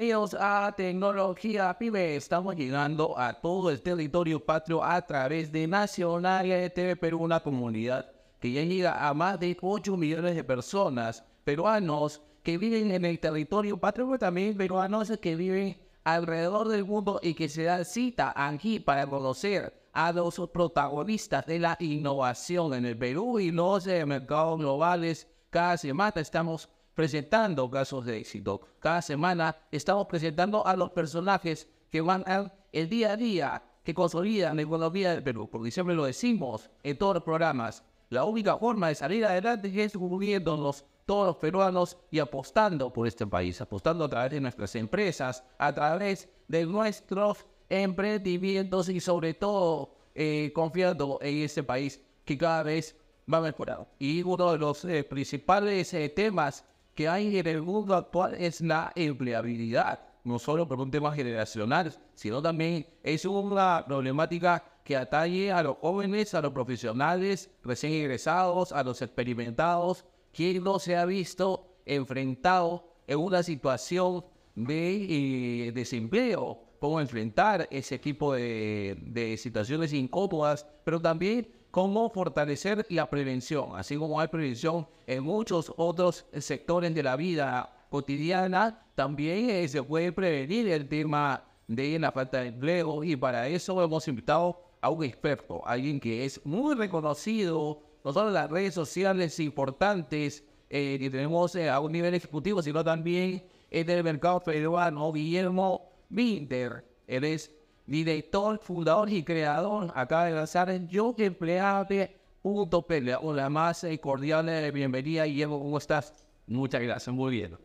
Ellos a Tecnología PYME estamos llegando a todo el territorio patrio a través de Nacional TV Perú, una comunidad que ya llega a más de 8 millones de personas, peruanos que viven en el territorio patrio, pero también peruanos que viven alrededor del mundo y que se dan cita aquí para conocer a los protagonistas de la innovación en el Perú y los mercados globales. Cada semana estamos presentando casos de éxito. Cada semana estamos presentando a los personajes que van al el día a día, que consolidan la economía del Perú, porque siempre lo decimos en todos los programas. La única forma de salir adelante es uniéndonos todos los peruanos y apostando por este país, apostando a través de nuestras empresas, a través de nuestros emprendimientos y sobre todo eh, confiando en este país que cada vez va mejorando. Y uno de los eh, principales eh, temas que hay en el mundo actual es la empleabilidad, no solo por un tema generacional, sino también es una problemática que atañe a los jóvenes, a los profesionales recién ingresados, a los experimentados, quien no se ha visto enfrentado en una situación de eh, desempleo, cómo enfrentar ese tipo de, de situaciones incómodas, pero también cómo fortalecer la prevención, así como hay prevención en muchos otros sectores de la vida cotidiana, también eh, se puede prevenir el tema de la falta de empleo y para eso hemos invitado a un experto, alguien que es muy reconocido, no solo en las redes sociales importantes eh, que tenemos eh, a un nivel ejecutivo, sino también en el mercado peruano, Guillermo Binder. Él es director, fundador y creador, acaba de lanzar en Yo Empleable.p. Una más eh, cordial eh, bienvenida, Guillermo, ¿cómo estás? Muchas gracias, muy bien.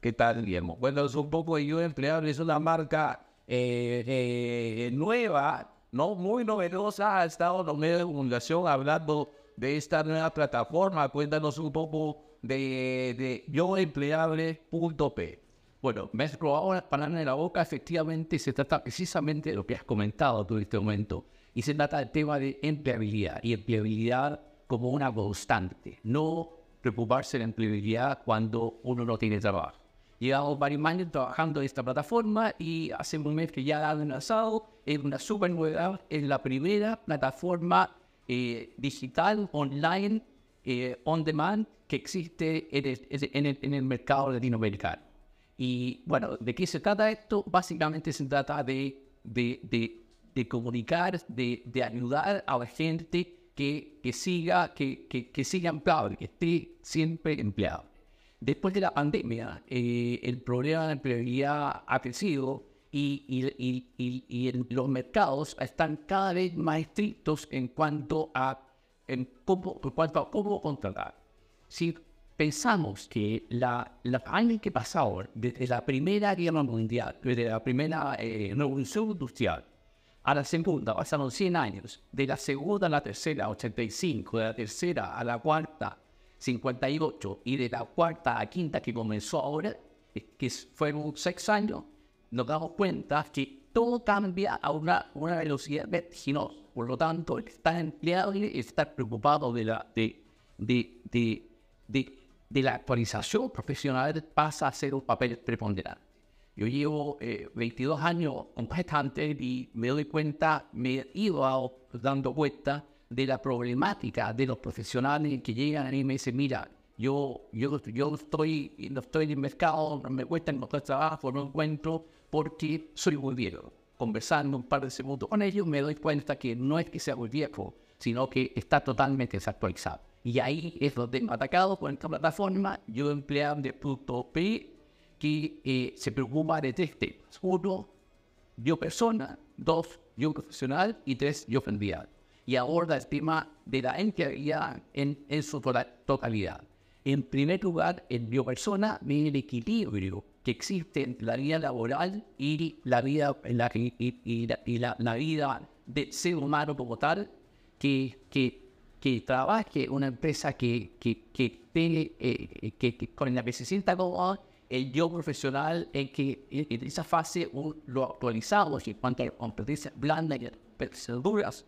¿Qué tal, Guillermo? Bueno, es un poco de Yo Empleable, es una marca eh, nueva, ¿no? Muy novedosa, ha estado en los medios de comunicación hablando de esta nueva plataforma. Cuéntanos un poco de, de yoempleable.p. Bueno, me has probado las palabras en la boca, efectivamente se trata precisamente de lo que has comentado tú en este momento. Y se trata del tema de empleabilidad y empleabilidad como una constante. No preocuparse de la empleabilidad cuando uno no tiene trabajo. Llevamos varios años trabajando en esta plataforma y hace un mes que ya la han lanzado. Es una super novedad. Es la primera plataforma eh, digital, online, eh, on demand que existe en el, en el mercado latinoamericano. Y bueno, ¿de qué se trata esto? Básicamente se trata de, de, de, comunicar, de, de, ayudar a la gente que, que siga, que, que, que siga empleado, que esté siempre empleado. Después de la pandemia, eh, el problema de empleabilidad ha crecido y, y, y, y, los mercados están cada vez más estrictos en cuanto a, en cómo, en cuanto a cómo contratar. Si pensamos que la, la año que pasó, desde la Primera Guerra Mundial, desde la Primera eh, Revolución Industrial a la Segunda, pasaron 100 años, de la Segunda a la Tercera, 85, de la Tercera a la Cuarta, 58, y de la Cuarta a la Quinta que comenzó ahora, eh, que fueron 6 años, nos damos cuenta que todo cambia a una, una velocidad vertiginosa. Por lo tanto, estar empleado y estar preocupado de la, de, de, de, de de la actualización profesional pasa a ser un papel preponderante. Yo llevo eh, 22 años como gestante y me doy cuenta, me he ido dando cuenta de la problemática de los profesionales que llegan y me dicen, mira, yo, yo, yo estoy, no estoy en el mercado, me cuesta encontrar trabajo, no encuentro porque soy muy viejo. Conversando un par de segundos con ellos me doy cuenta que no es que sea muy viejo, sino que está totalmente desactualizado. Y ahí es donde atacado con esta plataforma, yo empleado de punto P, que eh, se preocupa de tres temas. Uno, yo persona, dos, yo profesional y tres, yo familiar. Y aborda el tema de la empleabilidad en, en su totalidad. En primer lugar, en yo persona, ve el equilibrio que existe entre la vida laboral y la vida, la, y, y, y la, la, vida del ser humano como tal, que, que que trabaje una empresa que, que, que, eh, que, que, con la que se sienta como el yo profesional en que en esa fase lo actualizamos en cuanto a competencias blandas y duras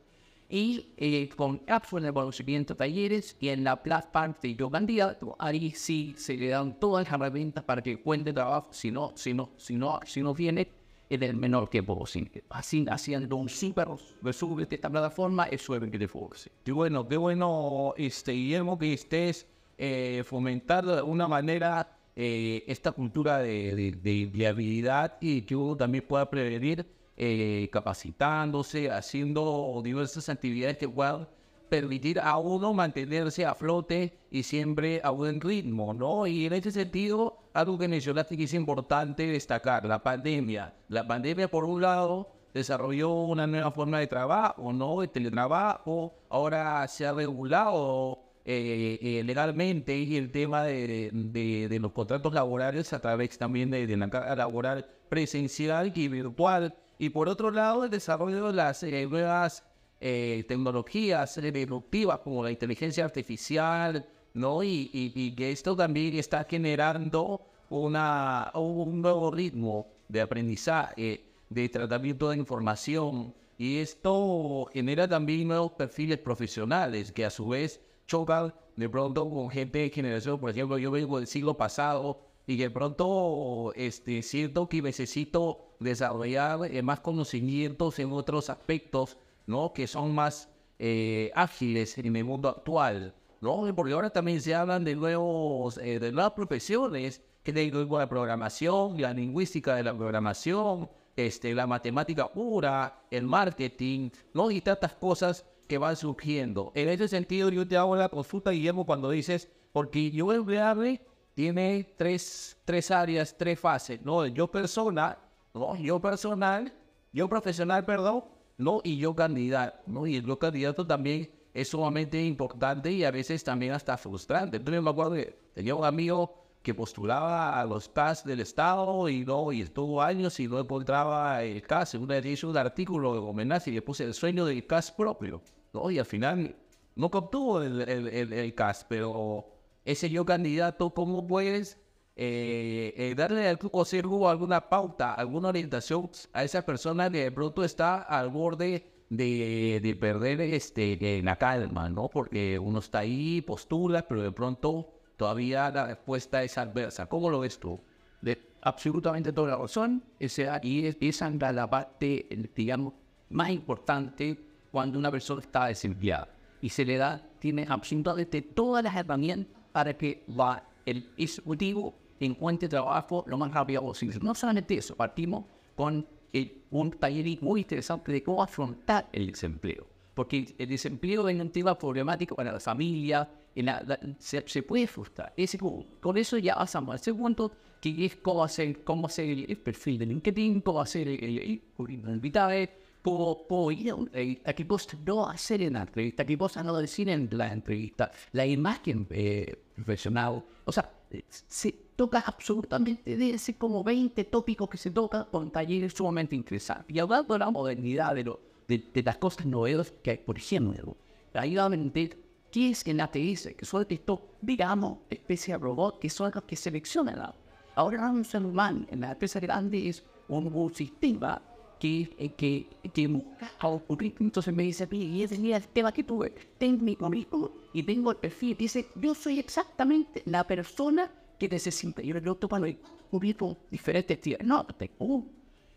Y eh, con cápsulas de conocimiento, talleres y en la plataforma de Yo Candidato, ahí sí se le dan todas las herramientas para que cuente trabajo, si no, si no, si no, si no viene en el menor tiempo posible. Así, haciendo un super resumen de esta plataforma, es lo que te fuerza. Qué bueno, qué bueno, este, Guillermo, que estés eh, fomentando de alguna manera eh, esta cultura de, de, de, de habilidad y que uno también pueda prevenir eh, capacitándose, haciendo diversas actividades que puedan permitir a uno mantenerse a flote y siempre a buen ritmo, ¿no? Y en ese sentido, algo que mencionaste que es importante destacar, la pandemia. La pandemia, por un lado, desarrolló una nueva forma de trabajo, ¿no? De teletrabajo, ahora se ha regulado eh, eh, legalmente y el tema de, los contratos laborales a través también de, de la carga laboral presencial y virtual. Y por otro lado, el desarrollo de las eh, nuevas eh, tecnologías disruptivas como la inteligencia artificial, ¿no? Y, que esto también está generando una, un nuevo ritmo de aprendizaje, de tratamiento de información. Y esto genera también nuevos perfiles profesionales que a su vez chocan de pronto con gente de generación. Por ejemplo, yo vengo del siglo pasado y de pronto este, siento que necesito desarrollar eh, más conocimientos en otros aspectos, ¿no? Que son más eh, ágiles en el mundo actual, ¿no? Porque ahora también se hablan de, nuevos, eh, de nuevas profesiones, que es la programación, la lingüística de la programación, este, la matemática pura, el marketing, ¿no? Y tantas cosas que van surgiendo. En ese sentido, yo te hago la consulta, Guillermo, cuando dices, porque yo empleable tiene tres, tres áreas, tres fases, ¿no? Yo persona, ¿no? Yo personal, yo profesional, perdón, ¿no? Y yo candidato, ¿no? Y yo candidato también es sumamente importante y a veces también hasta frustrante. Entonces me acuerdo que tenía un amigo que postulaba a los CAS del Estado y no, y estuvo años y no encontraba el CAS. Una vez hizo un artículo de homenaje y le puse el sueño del CAS propio, ¿no? Y al final no obtuvo el, el, el, el CAS, pero ese yo candidato, ¿cómo puedes eh, eh, darle al grupo alguna pauta, alguna orientación a esa persona que de pronto está al borde de, de perder este, la calma, ¿no? Porque uno está ahí, postula, pero de pronto todavía la respuesta es adversa. ¿Cómo lo ves tú? De absolutamente toda la razón. Ese, y es, esa es la parte, digamos, más importante cuando una persona está desempleada. Y se le da, tiene absolutamente todas las herramientas para que la, el ejecutivo encuentre trabajo lo más rápido posible. No solamente eso, partimos con el, un taller muy interesante de cómo afrontar el desempleo. Porque el desempleo es un tema problemático para la familia, la, la, se, se, puede frustrar. Ese, con eso ya pasamos al segundo, que es cómo hacer, cómo hacer el, el perfil de LinkedIn, cómo hacer el, el, el vitae, cómo, cómo ir a, a qué cosa no hacer en la entrevista, qué cosa no decir en la entrevista, la imagen eh, profesional. O sea, se toca absolutamente de ese como 20 tópicos que se tocan con talleres sumamente interesantes. Y hablando de la modernidad, de, lo, de, de las cosas novedosas que hay, por ejemplo, ahí va a meter qué es el ATS, que son estos, digamos, especie de robot que son los que seleccionan. Ahora un ser humano en la empresa grande es un, un sistema que, que, que busca al currículum. Entonces me dice, y ese mira el tema que tuve, tengo mi currículum y tengo el perfil. Dice, yo soy exactamente la persona que necesita. Yo le pregunto para el currículum diferentes tíos. No, tengo uno.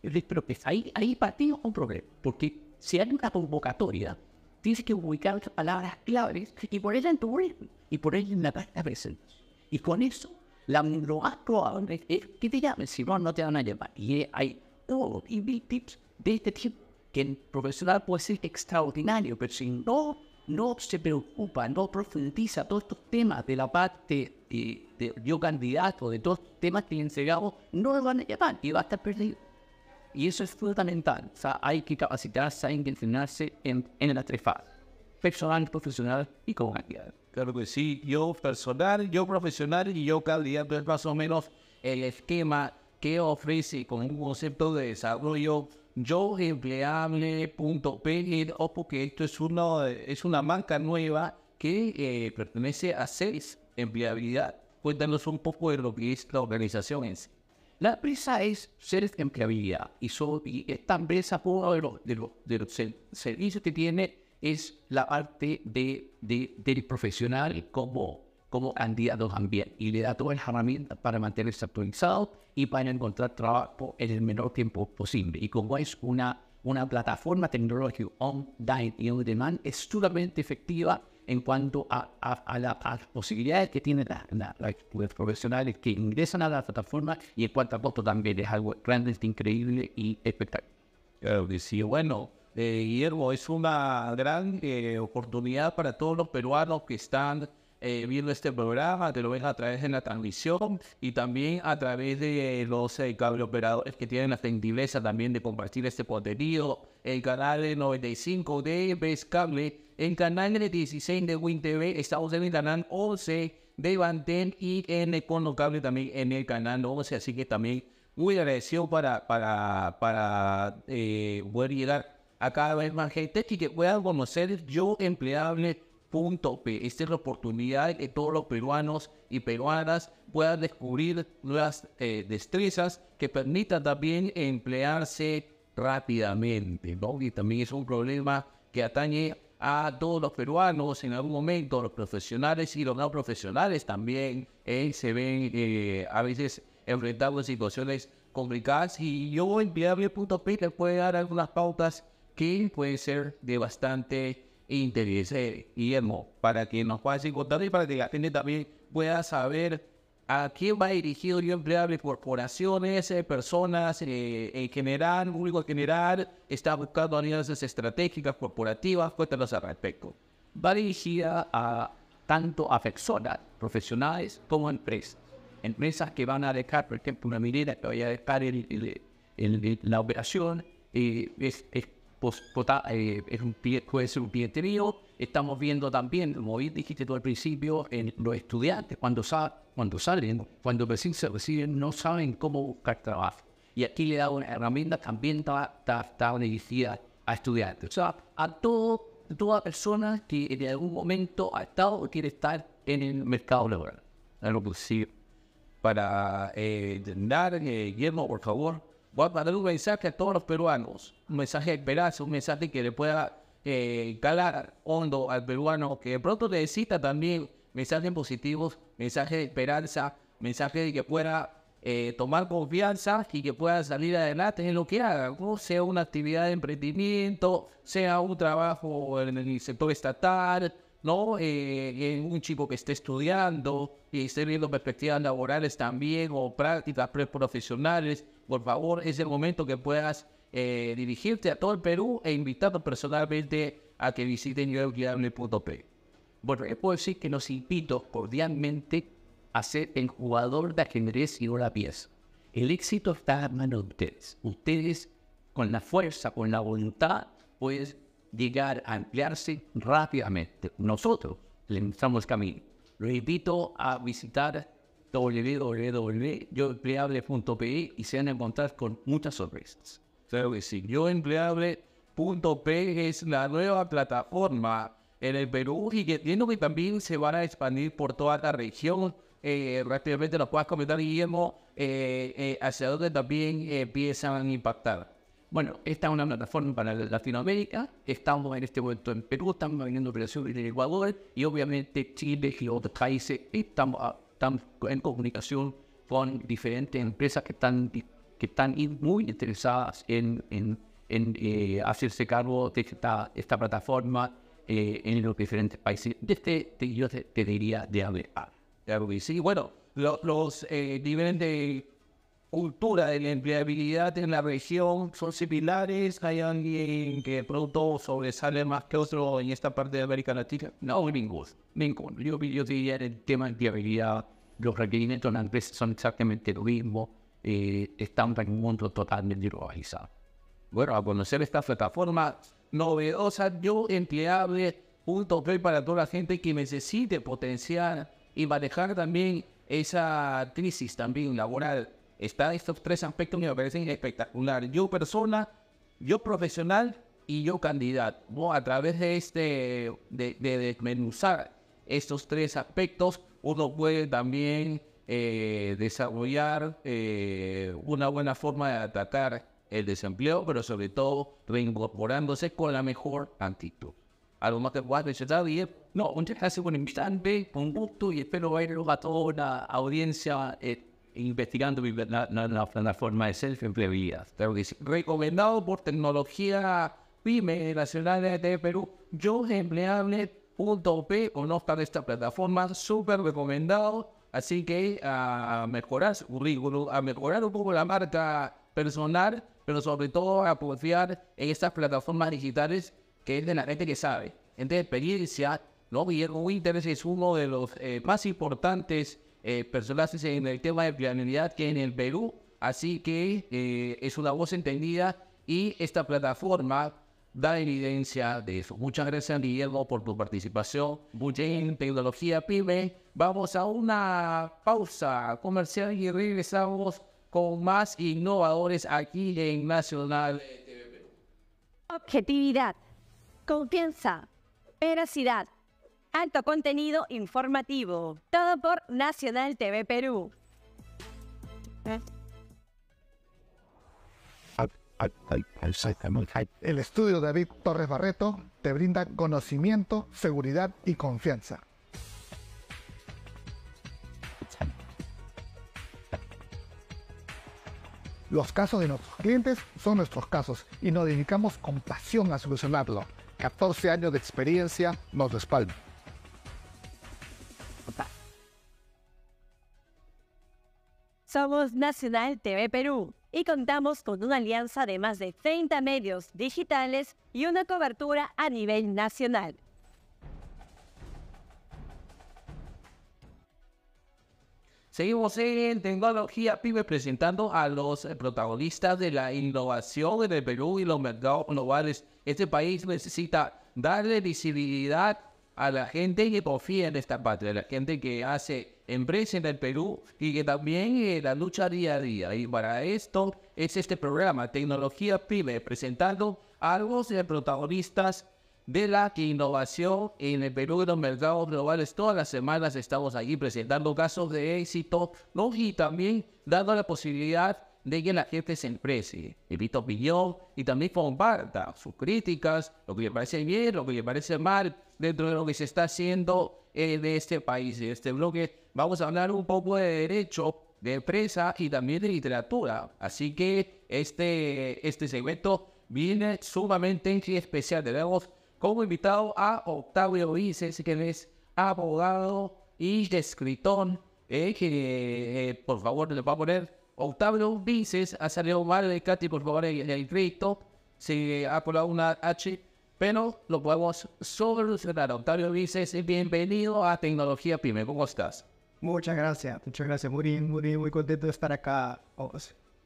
Yo le digo, pero pues ahí, ahí partimos un problema. Porque si hay una convocatoria, tienes que ubicar las palabras claves y ponerla en tu currículum y ponerla en la carta presente. Y con eso, la, lo más probable es que te llamen, si no, no te van a llamar. Y hay todos y mil tips de este tipo que el profesional puede ser extraordinario, pero si no, no se preocupa, no profundiza todos estos temas de la parte de, de yo candidato, de todos los temas que le entregamos, no lo van a llamar y va a estar perdido. Y eso es fundamental. O sea, hay que capacitarse, hay que entrenarse en, en las tres fases. Personal, profesional y como candidato. Claro que sí. Yo personal, yo profesional y yo candidato es más o menos el esquema que ofrece con un concepto de desarrollo yo empleable.p o porque esto es, uno, es una marca nueva que eh, pertenece a CES Empleabilidad. Cuéntanos un poco de lo que es la organización en sí. La empresa es Seres Empleabilidad y, so, y esta empresa, uno de los, de los, de los servicios que tiene es la parte de, de- del profesional como, como candidato también. Y le da todas las herramientas para mantenerse actualizado y para encontrar trabajo en el menor tiempo posible. Y como es una, una plataforma tecnológica online y on demand, es sumamente efectiva en cuanto a, a- a la- a las posibilidades que tienen la- la- la- profesionales que ingresan a la plataforma y en cuanto a costo también es algo realmente increíble y espectacular. Claro sí. Bueno, eh, Guillermo, es una gran eh, oportunidad para todos los peruanos que están eh, viendo este programa, te lo ven a través de la transmisión y también a través de los eh, cable operadores que tienen la gentileza también de compartir este contenido. El canal de 95 de Best Cable, el canal de 16 de Win TV, estamos en el canal 11 de Banten y en Econo Cable también en el canal 11, así que también muy agradecido para, para, para eh, poder llegar a cada vez más gente y que puedan conocer yo empleable.p. Esta es la oportunidad que todos los peruanos y peruanas puedan descubrir nuevas eh, destrezas que permitan también emplearse rápidamente, ¿no? Y también es un problema que atañe a todos los peruanos en algún momento, los profesionales y los no profesionales también eh, se ven eh, a veces enfrentados a situaciones complicadas y yo en viable.p les puede dar algunas pautas que pueden ser de bastante interés, eh, Guillermo, para que nos puedas encontrar y para que la gente también pueda saber a quién va dirigido yo empleable, corporaciones, eh, personas eh, en general, público en general, está buscando alianzas estratégicas, corporativas, cuéntanos al respecto. va dirigida a tanto a personas profesionales como empresas. Empresas que van a dejar, por ejemplo, una minera que vaya a dejar el- el- el- la operación, eh, es, es, eh, es un, pie- puede ser un pieterío. Estamos viendo también, como dijiste tú al principio, en los estudiantes cuando, cuando salen, cuando recién se reciben, no saben cómo buscar trabajo. Y aquí le da una herramienta también está, dirigida a estudiantes. O sea, a todo, toda persona que en algún momento ha estado o quiere estar en el mercado laboral. Algo posible. Para eh, eh, Guillermo, por favor, voy a mandar un mensaje a todos los peruanos, un mensaje de esperanza, un mensaje que le pueda eh, calar hondo al peruano, que de pronto necesita también mensajes positivos, mensajes de esperanza, mensajes de que pueda eh, tomar confianza y que pueda salir adelante en lo que haga, ¿no? sea una actividad de emprendimiento, sea un trabajo en el sector estatal, ¿no? Eh, un chico que esté estudiando y esté viendo perspectivas laborales también o prácticas preprofesionales, por favor, es el momento que puedas eh, dirigirte a todo el Perú e invitarlos personalmente a que visiten yoguiable.p. Bueno, yo puedo decir que los invito cordialmente a ser el jugador de ajedrez y no la pieza. El éxito está en manos de ustedes. Ustedes, con la fuerza, con la voluntad, pueden llegar a emplearse rápidamente. Nosotros les mostramos el camino. Los invito a visitar www.yoempleable.pe y se van a encontrar con muchas sorpresas. Claro que sí. Yoempleable.p es la nueva plataforma en el Perú y que entiendo que también se van a expandir por toda la región. Eh, rápidamente nos puedas comentar, Guillermo, eh, eh, hacia dónde también eh, empiezan a impactar. Bueno, esta es una plataforma para Latinoamérica. Estamos en este momento en Perú, estamos viniendo operaciones en Ecuador y obviamente Chile y otros países. Estamos, ah, estamos en comunicación con diferentes empresas que están, que están muy interesadas en, en, en, eh, hacerse cargo de esta, esta plataforma eh, en los diferentes países. Desde, te- yo te, diría de hablar. Sí. Bueno, lo- los eh, niveles de cultura de la empleabilidad en la región son similares. ¿Hay alguien que pronto sobresale más que otro en esta parte de América Latina? No, ninguno. Ninguno. Yo, yo diría en el tema de empleabilidad, los requerimientos de la empresa son exactamente lo mismo. Eh, estamos en un mundo totalmente globalizado. Bueno, a conocer esta plataforma novedosa, yo empleable.p para toda la gente que necesite potenciar y manejar también esa crisis también laboral. Están estos tres aspectos que me parecen espectacular. Yo persona, yo profesional y yo candidato. ¿no? A través de este, de, de desmenuzar estos tres aspectos, uno puede también eh, desarrollar eh, una buena forma de atacar el desempleo, pero sobre todo reincorporándose con la mejor actitud. ¿Algo más que puedas mencionar, bien? No, muchas gracias por invitarme, con gusto, y espero ver a toda la audiencia eh, investigando mi- la, la- la plataforma de self-empleabilidad. Claro que sí. Recomendado por Tecnología Pyme Nacional de Perú. Yo empleable.p conozcan esta plataforma, súper recomendado. Así que a mejorar su currículum, a mejorar un poco la marca personal, pero sobre todo a confiar en estas plataformas digitales que es de la gente que sabe, gente de experiencia, ¿no? Guillermo Winters es uno de los eh, más importantes eh, personajes en el tema de empleabilidad que en el Perú, así que eh, es una voz entendida y esta plataforma da evidencia de eso. Muchas gracias, Guillermo, por tu participación. En Tecnología Pyme. Vamos a una pausa comercial y regresamos con más innovadores aquí en Nacional. Objetividad, confianza, veracidad, alto contenido informativo. Todo por Nacional TV Perú. El estudio de David Torres Barreto te brinda conocimiento, seguridad y confianza. Los casos de nuestros clientes son nuestros casos y nos dedicamos con pasión a solucionarlo. 14 años de experiencia nos respaldan. Somos Nacional TV Perú y contamos con una alianza de más de 30 medios digitales y una cobertura a nivel nacional. Seguimos en Tecnología Pyme presentando a los protagonistas de la innovación en el Perú y los mercados globales. Este país necesita darle visibilidad a la gente que confía en esta patria, la gente que hace empresa en el Perú y que también eh, la lucha día a día. Y para esto es este programa, Tecnología Pyme, presentando a los protagonistas de la innovación en el Perú y los mercados globales. Todas las semanas estamos aquí presentando casos de éxito, ¿no? Y también dando la posibilidad de que la gente se exprese, emita opinión y también comparta sus críticas, lo que le parece bien, lo que le parece mal, dentro de lo que se está haciendo eh, de este país. En este bloque vamos a hablar un poco de derecho, de empresa y también de literatura. Así que este, este segmento viene sumamente especial. Tenemos como invitado a Octavio Vices, que es abogado y escritor, eh, que eh, por favor le va a poner Octavio Vices, ha salido mal de Katy, por favor, en el crédito, se ha colado una H, pero lo podemos solucionar. Octavio Vices, bienvenido a Tecnología Pyme, ¿cómo estás? Muchas gracias, muchas gracias. Muy, muy, muy contento de estar acá.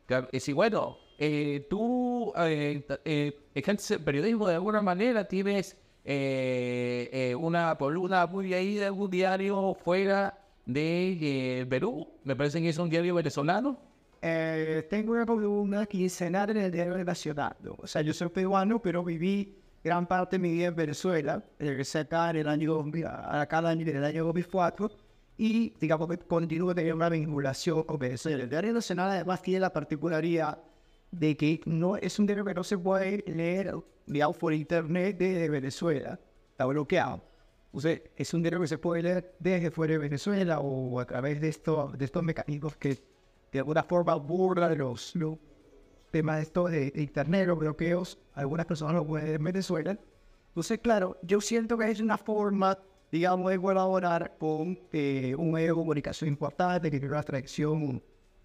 Claro, y sí, bueno, eh, tú eh, eh, ejerces periodismo de alguna manera, tienes eh, eh, una columna muy ahí de algún diario fuera de eh, Perú, me parece que es un diario venezolano. Tengo una columna quincenal en el Diario Nacional. O sea, yo soy peruano, pero viví gran parte de mi vida en Venezuela. Regresé acá en el año, 2000 acá en el año 2004 y, digamos, que continúo teniendo una vinculación con Venezuela. El Diario Nacional además tiene la particularidad de que no es un diario que no se puede leer, digamos, por internet desde Venezuela. Está bloqueado. O sea, es un diario que se puede leer desde fuera de Venezuela o a través de, esto, de estos mecanismos que de alguna forma burlan los, los temas de esto de, de internet, los bloqueos. Algunas personas lo pueden en Venezuela. Entonces, claro, yo siento que es una forma, digamos, de colaborar con eh, un medio de comunicación importante que tiene una tradición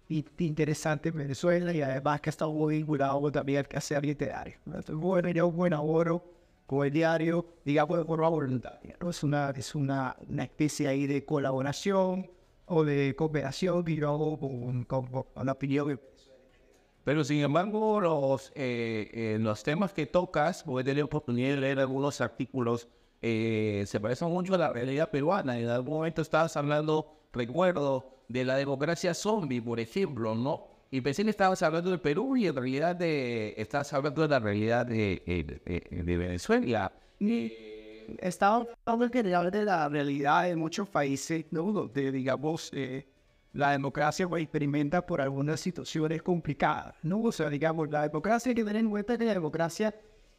i- interesante en Venezuela y además que está muy vinculado también al quehacer literario. Entonces, bueno, yo colaboro con el diario, digamos, de forma voluntaria. ¿no? Es, una, es una, una especie ahí de colaboración o de cooperación que yo hago con, con, con la opinión Pero sin embargo, los, eh, eh, los temas que tocas, porque he tenido oportunidad de leer algunos artículos, eh, se parecen mucho a la realidad peruana. En algún momento estabas hablando, recuerdo, de la democracia zombie, por ejemplo, ¿no? Y pensé que estabas hablando del Perú y en realidad de, estabas hablando de la realidad de, eh, de- de Venezuela. Eh, Estaba hablando de la realidad de muchos países, ¿no? Donde, digamos, eh, la democracia pues, experimenta por algunas situaciones complicadas, ¿no? O sea, digamos, la democracia que tener en cuenta que la democracia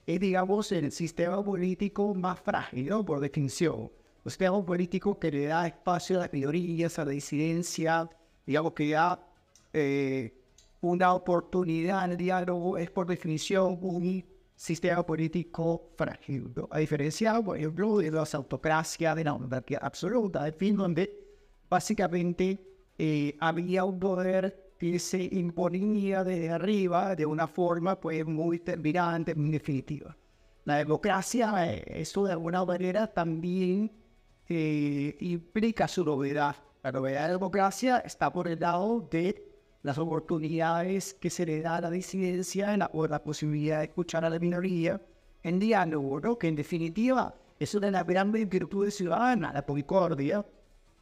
es, digamos, el sistema político más frágil, ¿no? Por definición. Un sistema político que le da espacio a las minorías, a la disidencia, digamos que da eh, una oportunidad al diálogo, es por definición un sistema político frágil. A diferencia, por ejemplo, de las autocracias, de la monarquía absoluta, en fin, donde básicamente eh, había un poder que se imponía desde arriba de una forma pues muy terminante, muy definitiva. La democracia, eh, eso de alguna manera también eh, implica su novedad. La novedad de la democracia está por el lado de las oportunidades que se le da a la disidencia la, o la posibilidad de escuchar a la minoría en diálogo, ¿no? que en definitiva es una de las grandes virtudes ciudadanas, la concordia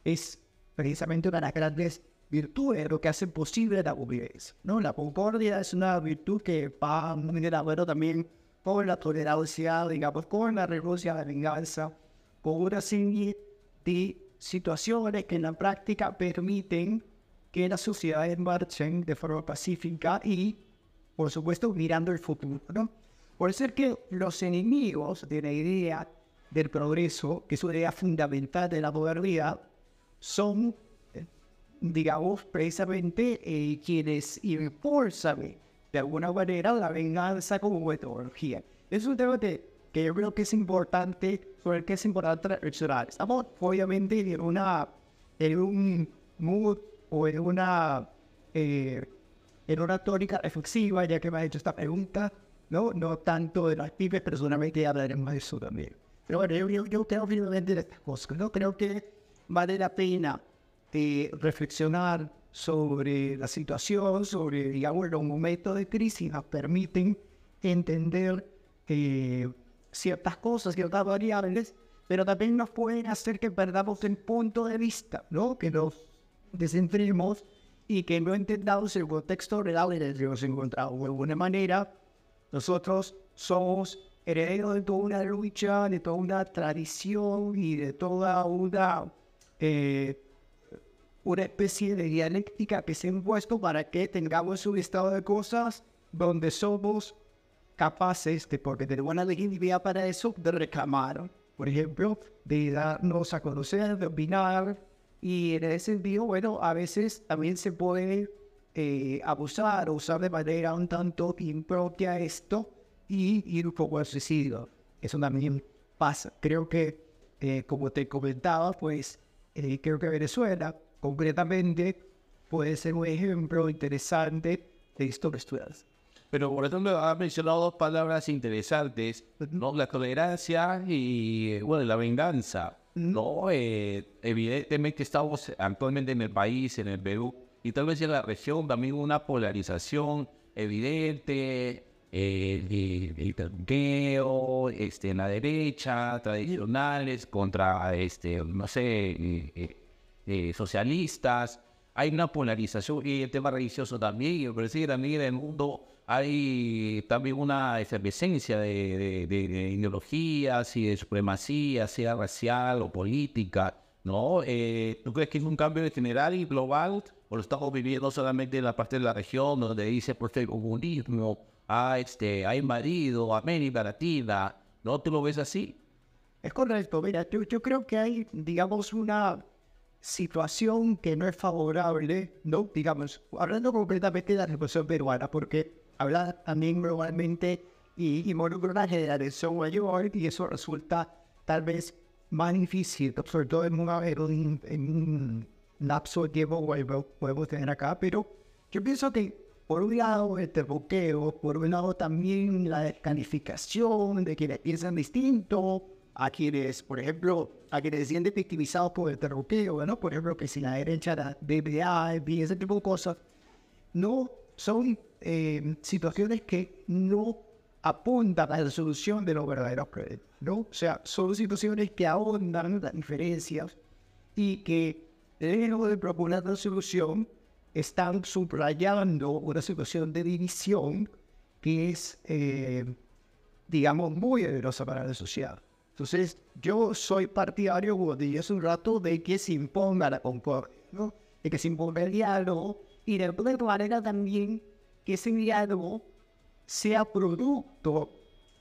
es precisamente una de las grandes virtudes, lo que hace posible la convivencia. ¿no? La concordia es una virtud que va muy de la mano también con la tolerancia, digamos, con la renuncia a la venganza, con una serie de situaciones que en la práctica permiten que las sociedades marchen de forma pacífica y, por supuesto, mirando el futuro. ¿no? Por ser que los enemigos de la idea del progreso, que es una idea fundamental de la modernidad, son, digamos, precisamente eh, quienes impulsan de alguna manera la venganza como metodología. Es un tema que, que yo creo que es importante, sobre el que es importante reflexionar. Estamos, obviamente, en una, en un mood o en una, eh, en una tónica reflexiva, ya que me ha hecho esta pregunta, ¿no? No tanto de las pibes, personalmente hablaremos de eso también. Pero bueno, yo, yo, yo creo firmemente en estas cosas, ¿no? Creo que vale la pena de reflexionar sobre la situación, sobre, digamos, los momentos de crisis nos permiten entender eh, ciertas cosas, ciertas variables, pero también nos pueden hacer que perdamos el punto de vista, ¿no? Que nos desentremos y que no entendamos el contexto real en el que nos encontramos. De alguna manera, nosotros somos herederos de toda una lucha, de toda una tradición y de toda una, eh, una especie de dialéctica que se ha impuesto para que tengamos un estado de cosas donde somos capaces de, porque tenemos una legitimidad para eso, de reclamar, por ejemplo, de darnos a conocer, de opinar, y en ese sentido, bueno, a veces también se puede eh, abusar o usar de manera un tanto impropia esto y ir un poco al suicidio. Eso también pasa. Creo que, eh, como te comentaba, pues eh, creo que Venezuela, concretamente, puede ser un ejemplo interesante de esto que estudias. Pero por ejemplo, ha mencionado dos palabras interesantes, ¿no? La tolerancia y, bueno, la venganza. No, eh, evidentemente estamos actualmente en el país, en el Perú, y tal vez en la región también una polarización evidente, eh, el tanqueo, este, en la derecha, tradicionales contra, este, no sé, eh, eh, socialistas. Hay una polarización y el tema religioso también, me parece que también en el mundo hay también una efervescencia de, de, de, ideologías y de supremacía, sea racial o política, ¿no? Eh, ¿Tú crees que es un cambio general y global o lo estamos viviendo solamente en la parte de la región donde dice pues el comunismo ha, este, ha invadido América Latina? ¿No te lo ves así? Es correcto, mira, yo, yo creo que hay, digamos, una situación que no es favorable, ¿no? Digamos, hablando concretamente de la revolución peruana, porque habla también globalmente y involucra una generación mayor y eso resulta tal vez más difícil, sobre todo en, en, en un lapso de tiempo que podemos tener acá, pero yo pienso que por un lado el terboqueo, por un lado también la descalificación de quienes piensan distinto, a quienes, por ejemplo, a quienes se sienten victimizados por el terroqueo, ¿no? Por ejemplo, que si la derecha, la BBA, ese tipo de cosas, no son eh, situaciones que no apuntan a la solución de los verdaderos problemas, ¿no? O sea, son situaciones que ahondan las diferencias y que, lejos de proponer la solución, están subrayando una situación de división que es, eh, digamos, muy poderosa para la sociedad. Entonces, yo soy partidario, como dije hace un rato, de que se imponga la concordia, ¿no? De que se imponga el diálogo y de alguna manera también que ese diálogo sea producto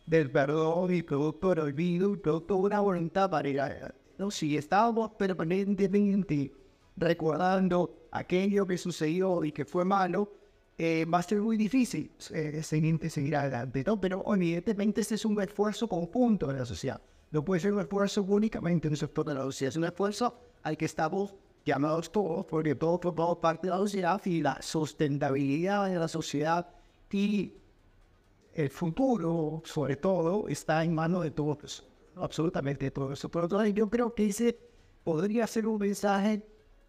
del perdón y producto del olvido y producto de una voluntad para ir adelante. ¿no? Si estamos permanentemente recordando aquello que sucedió y que fue malo, eh, va a ser muy difícil eh, seguir, adelante, ¿no? Pero evidentemente este es un esfuerzo conjunto de la sociedad. No puede ser un esfuerzo únicamente en un sector de la sociedad, es un esfuerzo al que estamos llamados todos, porque todos formamos parte de la sociedad y la sustentabilidad de la sociedad y el futuro, sobre todo, está en manos de todos, absolutamente de todos. Por otro lado, yo creo que ese podría ser un mensaje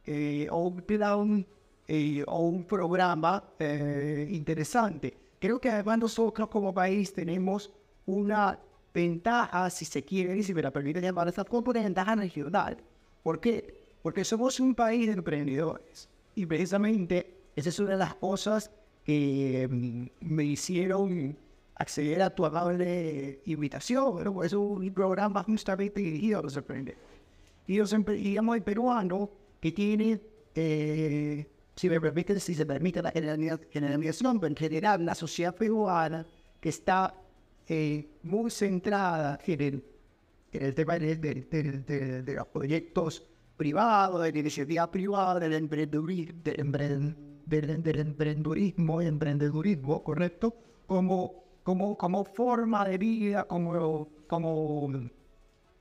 eh, o un plan eh, o un programa eh, interesante. Creo que además nosotros como país tenemos una ventaja, si se quiere, y si me la permite llamar esta como una ventaja regional. ¿Por qué? Porque somos un país de emprendedores. Y precisamente esa es una de las cosas que mm, me hicieron acceder a tu amable invitación. Pero es un programa justamente dirigido a los emprendedores. Y los digamos, el peruano que tiene, eh, si me permite, si se permite la generalización, pero en general la sociedad peruana que está eh, muy centrada en el, en el tema de, de, de, de, los proyectos privados, de la iniciativa privada, del emprendedurismo, del emprendedurismo, correcto, como, como, como forma de vida, como, como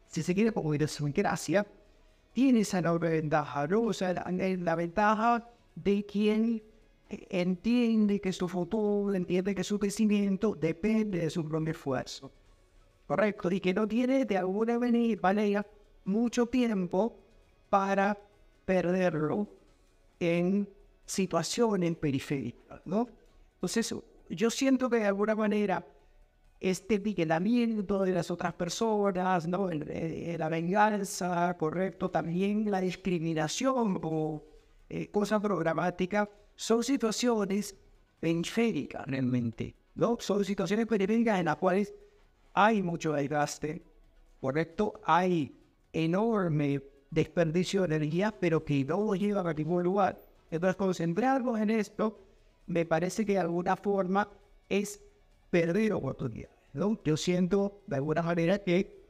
si se quiere, como gracia tiene esa enorme ventaja, ¿no? O sea, la, la, ventaja de quien entiende que su futuro, entiende que su crecimiento depende de su propio esfuerzo. Correcto, y que no tiene de alguna manera mucho tiempo para perderlo en situaciones periféricas, ¿no? Entonces, yo siento que de alguna manera este nivelamiento de las otras personas, ¿no? la venganza, correcto, también la discriminación como eh, cosa programática, son situaciones periféricas realmente, ¿no? Son situaciones periféricas en las cuales hay mucho desgaste, correcto, hay enorme desperdicio de energía, pero que no lleva a ningún lugar. Entonces, concentrarnos en esto, me parece que de alguna forma es perder oportunidades. ¿no? Yo siento de alguna manera que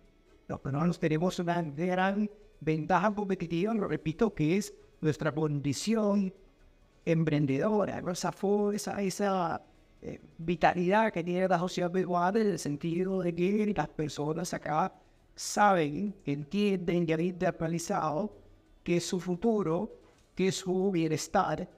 los peruanos tenemos una gran ventaja competitiva, lo repito, que es nuestra condición emprendedora, esa, esa, esa eh, vitalidad que tiene la sociedad peruana en el sentido de que las personas acá saben, entienden y han internalizado que su futuro, que su bienestar,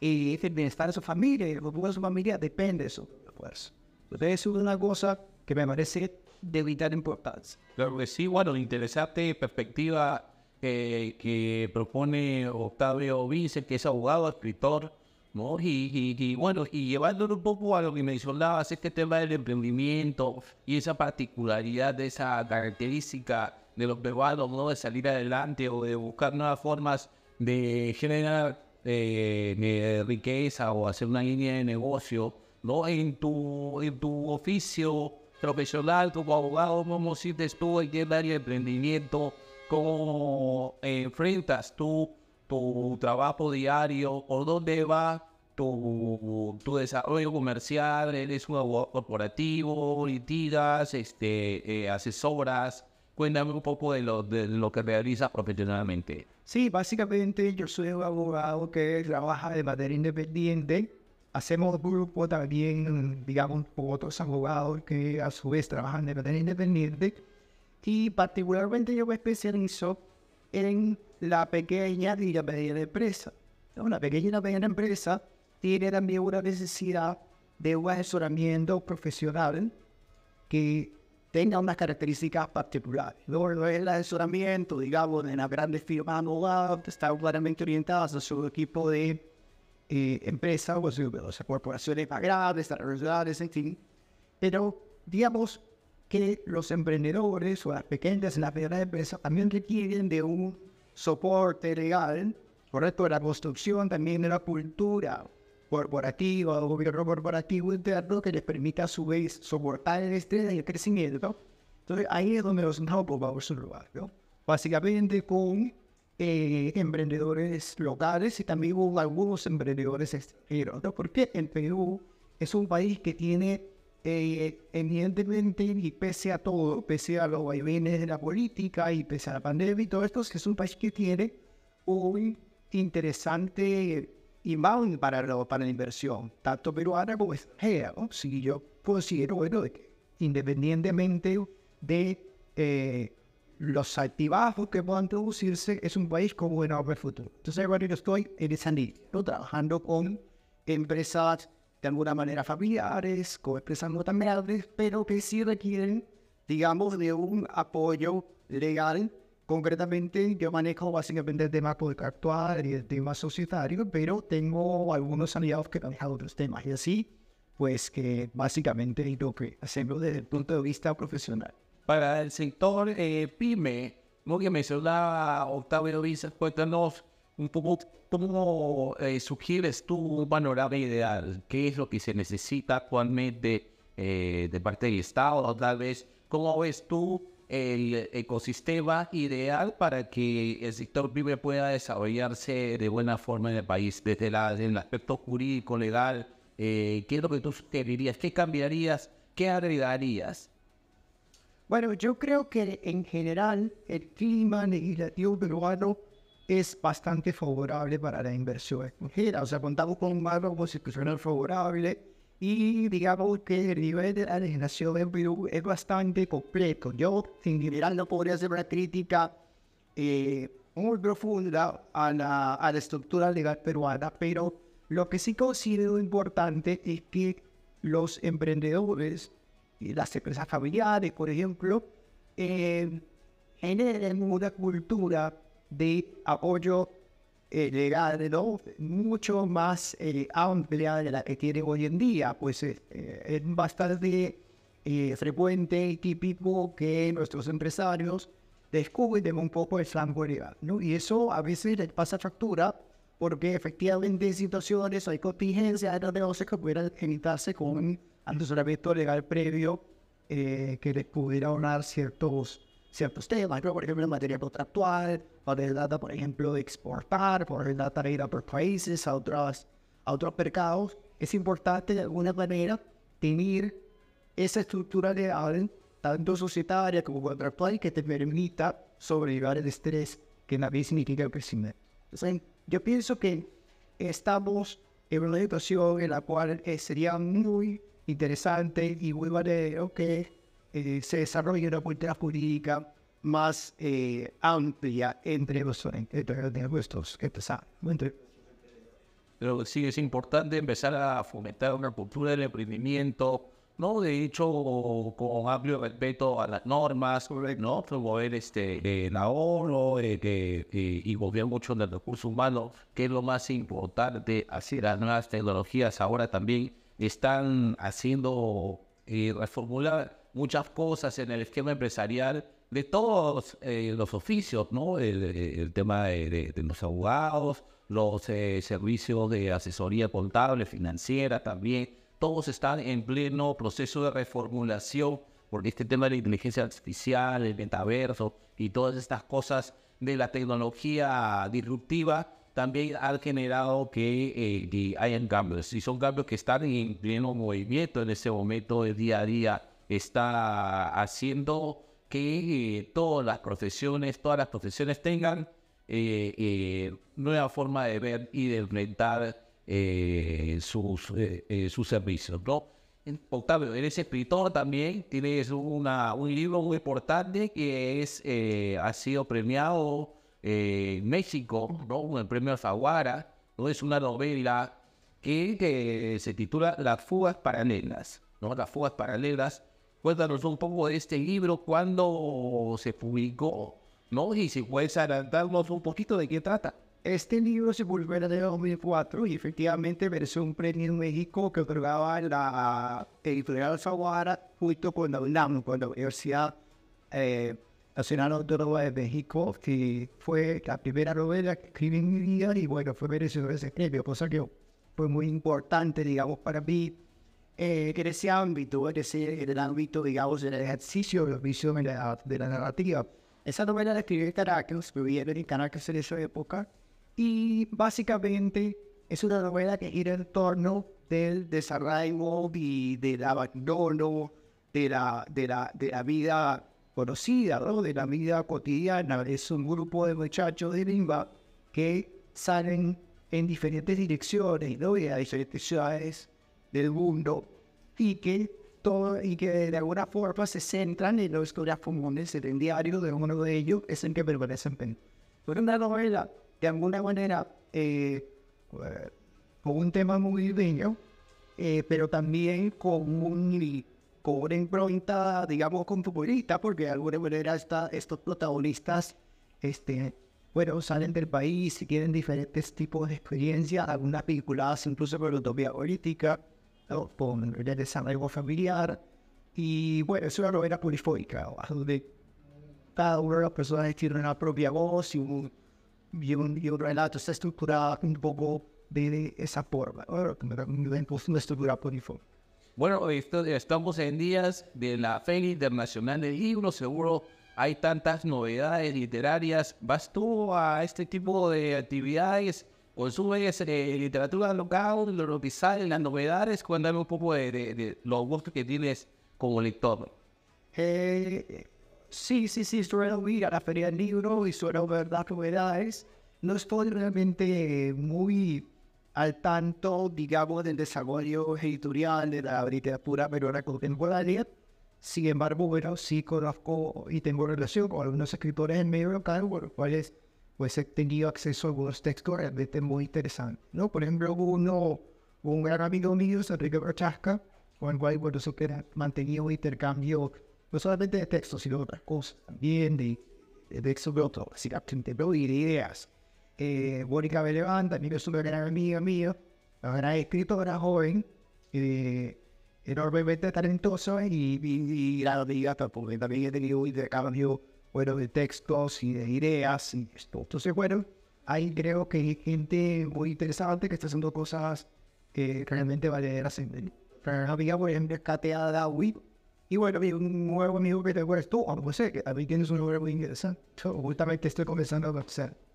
y el bienestar de su familia y el futuro de su familia depende de su esfuerzo. Entonces, es una cosa que me parece de vital importancia. Claro que sí, bueno, interesante perspectiva que propone Octavio Vice, que es abogado, escritor, ¿no? Y, y, bueno, y llevándolo un poco a lo que mencionabas, este tema del emprendimiento y esa particularidad de esa característica de los peruanos, ¿no? De salir adelante o de buscar nuevas formas de generar eh, riqueza o hacer una línea de negocio ¿no? En tu, en tu oficio profesional como abogado, ¿cómo sientes tú en el área de emprendimiento? ¿Cómo enfrentas tú tu trabajo diario? ¿O dónde va tu, tu desarrollo comercial? ¿Eres un abogado corporativo? ¿Litigas? Este, eh, ¿Asesoras? Cuéntame un poco de lo, de lo que realizas profesionalmente. Sí, básicamente yo soy un abogado que trabaja de manera independiente hacemos grupo también, digamos, con otros abogados que a su vez trabajan de manera independiente. Y particularmente yo me especializo en la pequeña y la mediana empresa. La pequeña y la mediana empresa tiene también una necesidad de un asesoramiento profesional que tenga unas características particulares. Es el asesoramiento, digamos, de las grandes firmas abogadas, está claramente orientadas a su equipo de eh, empresas o sea, corporaciones más grandes, desarrolladas, en fin. Pero digamos que los emprendedores o las pequeñas y las medianas empresas también requieren de un soporte legal, correcto, de la construcción también de la cultura corporativa o gobierno corporativo interno que les permita a su vez soportar el estrés y el crecimiento. Entonces ahí es donde nos vamos a lugar, ¿no? Básicamente con eh, emprendedores locales y también hubo algunos emprendedores extranjeros. ¿no? Porque el Perú es un país que tiene eh, evidentemente, y pese a todo, pese a los vaivenes de la política y pese a la pandemia y todo esto, es un país que tiene un interesante inbound para, lo- para la inversión, tanto peruana como extranjera. ¿no? Si yo considero, bueno, de que independientemente de eh, los altibajos que puedan producirse, es un país con buen enorme futuro. Entonces, bueno, yo estoy en esa línea, trabajando con empresas de alguna manera familiares, con empresas no tan grandes, pero que sí requieren, digamos, de un apoyo legal. Concretamente, yo manejo básicamente el tema contractual y el tema societario, pero tengo algunos aliados que manejan otros temas. Y así, pues que básicamente es lo que hacemos desde el punto de vista profesional. Para el sector eh, pyme, como que mencionaba Octavio Visa, cuéntanos un poco cómo eh, sugieres tú un panorama ideal, qué es lo que se necesita actualmente eh, de parte del Estado, o tal vez cómo ves tú el ecosistema ideal para que el sector pyme pueda desarrollarse de buena forma en el país, desde el aspecto jurídico, legal, eh, qué es lo que tú sugerirías, qué cambiarías, qué agregarías. Bueno, yo creo que en general el clima legislativo peruano es bastante favorable para la inversión extranjera. O sea, contamos con un marco constitucional favorable y digamos que el nivel de la legislación en Perú es bastante completo. Yo en general no podría hacer una crítica eh, muy profunda a la, a la estructura legal peruana, pero lo que sí considero importante es que los emprendedores las empresas familiares, por ejemplo, eh, generen una cultura de apoyo eh, legal, ¿no? Mucho más eh, amplia de la que tiene hoy en día, pues eh, eh, es bastante eh, frecuente y típico que nuestros empresarios descubren un poco el flanco legal, ¿no? Y eso a veces les pasa factura porque efectivamente en situaciones hay contingencias de negocios que pudieran evitarse con asesoramiento legal previo eh, que les pudiera ahorrar ciertos, ciertos temas, por ejemplo en materia contractual, poder data, por ejemplo, de exportar, poder data de ir a otros países, a, otras, a otros mercados. Es importante de alguna manera tener esa estructura legal, tanto societaria como contractual, que te permita sobrellevar el estrés que también significa el crecimiento. Entonces, yo pienso que estamos en una situación en la cual eh, sería muy interesante y muy valioso que eh, se desarrolle una cultura jurídica más eh, amplia entre los entre nuestros Pero sí es importante empezar a fomentar una cultura del emprendimiento, ¿no? De hecho, con amplio respeto a las normas, ¿no? Promover este, el ahorro eh, eh, y gobierno mucho en el recurso humano, que es lo más importante. Así las nuevas tecnologías ahora también están haciendo reformular muchas cosas en el esquema empresarial de todos eh, los oficios, ¿no? El, tema de, de- de los abogados, los eh, servicios de asesoría contable, financiera también, todos están en pleno proceso de reformulación, porque este tema de la inteligencia artificial, el metaverso y todas estas cosas de la tecnología disruptiva también han generado que, eh, que hayan cambios. Y son cambios que están en pleno movimiento en ese momento, el día a día está haciendo que eh, todas las profesiones, todas las profesiones tengan eh, eh, nueva forma de ver y de enfrentar eh, sus, eh, sus servicios, ¿no? Octavio, eres escritor también, tienes una, un libro muy importante que es, ha sido premiado eh, México, ¿no? Con el premio Alfaguara, ¿no? Es una novela que, que se titula Las fugas paralelas, ¿no? Las fugas paralelas. Cuéntanos un poco de este libro, cuándo se publicó, ¿no? Y si puedes adelantarnos un poquito de qué trata. Este libro se publicó en el año 2004 y efectivamente mereció un premio en México que otorgaba la editorial Alfaguara junto con la UNAM, con la Universidad eh, Nacional Autónoma de México, que fue la primera novela que escribí en mi vida y bueno, fue merecedor ese premio, cosa que fue muy importante, digamos, para mí eh, en ese ámbito, en, ese, en el ámbito, digamos, del ejercicio de la visión de la, de la narrativa. Esa novela la escribí en Caracas, viviendo en Caracas en esa época, y básicamente es una novela que gira en torno del desarraigo y del abandono de la, de la, de la vida conocida, ¿no? de la vida cotidiana. Es un grupo de muchachos de Limba que salen en diferentes direcciones ¿no? y a diferentes ciudades del mundo y que, todo, y que de alguna forma se centran en los historias comunes. El diario de uno de ellos es el que permanece en pen. Fue una novela, de alguna manera, eh, eh, con un tema muy bello, eh, pero también con, un, con una impronta, digamos, futbolista, porque de alguna manera está, estos protagonistas este, bueno, salen del país y tienen diferentes tipos de experiencias, algunas vinculadas incluso con la utopía política, ¿no? con el desarrollo familiar. Y bueno, es una novela polifónica, donde cada una de las personas tiene una propia voz y un, y un, y un relato está estructurado un poco de esa forma, una estructura polifónica. Bueno, esto, estamos en días de la Feria Internacional del Libro, seguro hay tantas novedades literarias. ¿Vas tú a este tipo de actividades? ¿Consumes eh, literatura local, lo que sale, las novedades? Cuéntame un poco de, los gustos que tienes como lector. Eh, sí, sí, sí, suelo ir a la Feria del Libro y suelo ver las novedades. No estoy realmente muy al tanto, digamos, del desarrollo editorial de la literatura peruana contemporánea. Sin embargo, bueno, sí conozco y tengo relación con algunos escritores en medio local, por los cuales pues he tenido acceso a algunos textos realmente muy interesantes, ¿no? Por ejemplo, uno, un gran amigo mío, Enrique Prochaska, con el cual, bueno, he mantenido un intercambio no solamente de textos, sino de otras cosas, también de, de textos de otros, de ideas. Eh, Mónica Beleván también es una gran amiga mía, una gran escritora joven, eh, enormemente talentoso y, y, y la diga, porque también he tenido intercambio bueno, de textos y de ideas y esto. Entonces, bueno, ahí creo que hay gente muy interesante que está haciendo cosas que realmente vale la pena. Una amiga, por ejemplo, es Katea. Y bueno, un nuevo amigo que tengo es tú, no sé, que también tienes un nombre muy interesante. Justamente estoy comenzando a conocer.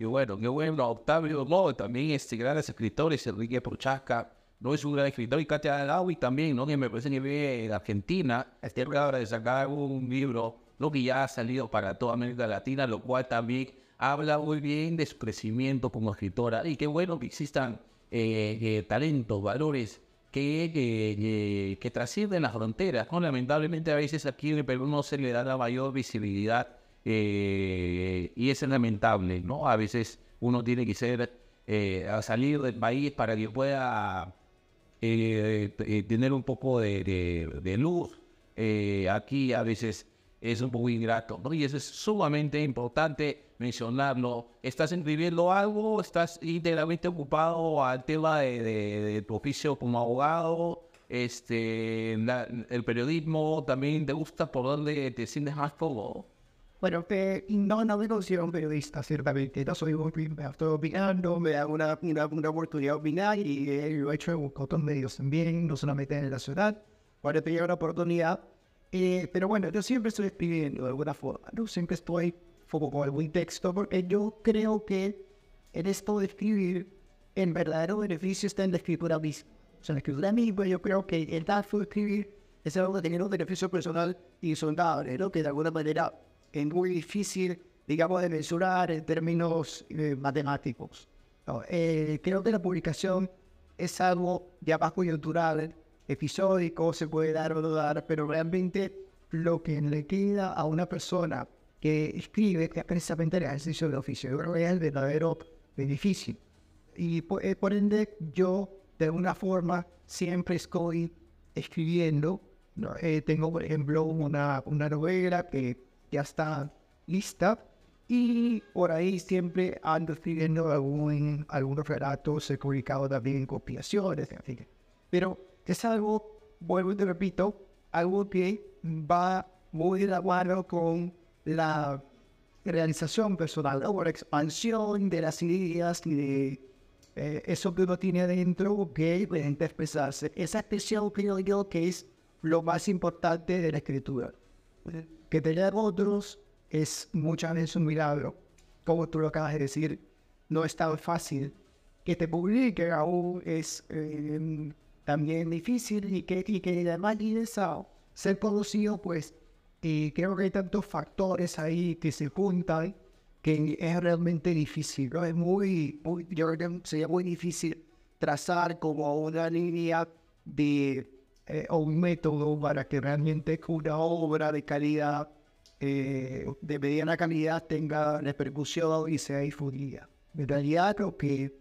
Y bueno, qué bueno, Octavio no, también este grandes escritores, Enrique Prochaska, no es un gran escritor, y Katia Dawi también, ¿no? Que me parece que vive en Argentina, está ahora de sacar un libro, lo que ya ha salido para toda América Latina, lo cual también habla muy bien de su crecimiento como escritora. Y qué bueno que existan eh, eh, talentos, valores que, eh, que trascienden las fronteras. ¿no? Lamentablemente a veces aquí en el Perú no se le da la mayor visibilidad y es lamentable, ¿no? A veces uno tiene que ser, a salir del país para que pueda eh, eh, tener un poco de, luz. Eh, aquí a veces es un poco ingrato, ¿no? Y eso es sumamente importante mencionarlo. ¿Estás escribiendo algo? ¿Estás íntegramente ocupado al tema de, tu oficio como abogado? Este, el periodismo también te gusta por donde te sientes más cómodo. Bueno, que no, no me considero un periodista, ciertamente. No soy un estoy opinando, me da una, una, una oportunidad de opinar y eh, lo he hecho en otros medios también, no solamente en la ciudad. Ahora te llega una oportunidad. Eh, pero bueno, yo siempre estoy escribiendo de alguna forma, ¿no? Siempre estoy foco con algún texto, porque yo creo que en esto de escribir, el verdadero beneficio está en la escritura misma. O sea, la escritura misma, yo creo que el acto de escribir es algo que tiene un beneficio personal insondable, ¿no? Que de alguna manera es muy difícil, digamos, de mensurar en términos eh, matemáticos. Eh, creo que la publicación es algo ya más coyuntural, episódico, se puede dar o no dar, pero realmente lo que le queda a una persona que escribe es precisamente el ejercicio del oficio. Yo creo que es el verdadero beneficio. Y por, eh, por ende, yo de alguna forma siempre estoy escribiendo. tengo, por ejemplo, una, una novela que ya está lista. Y por ahí siempre ando escribiendo algún, algunos relatos, he publicado también en compilaciones, en fin. Pero es algo, vuelvo y te repito, algo que va muy de la mano con la realización personal, o la expansión de las ideas y de eh, eso que uno tiene adentro que puede expresarse. Esa expresión creo yo que es lo más importante de la escritura que tener otros es muchas veces un milagro. Como tú lo acabas de decir, no es tan fácil que te publiquen aún es eh, también difícil y que, y que además a ser conocido, pues y creo que hay tantos factores ahí que se juntan que es realmente difícil. Es muy, muy yo creo que sería muy difícil trazar como una línea de eh, o un método para que realmente una obra de calidad, eh, de mediana calidad, tenga repercusión y sea difundida. En realidad, lo que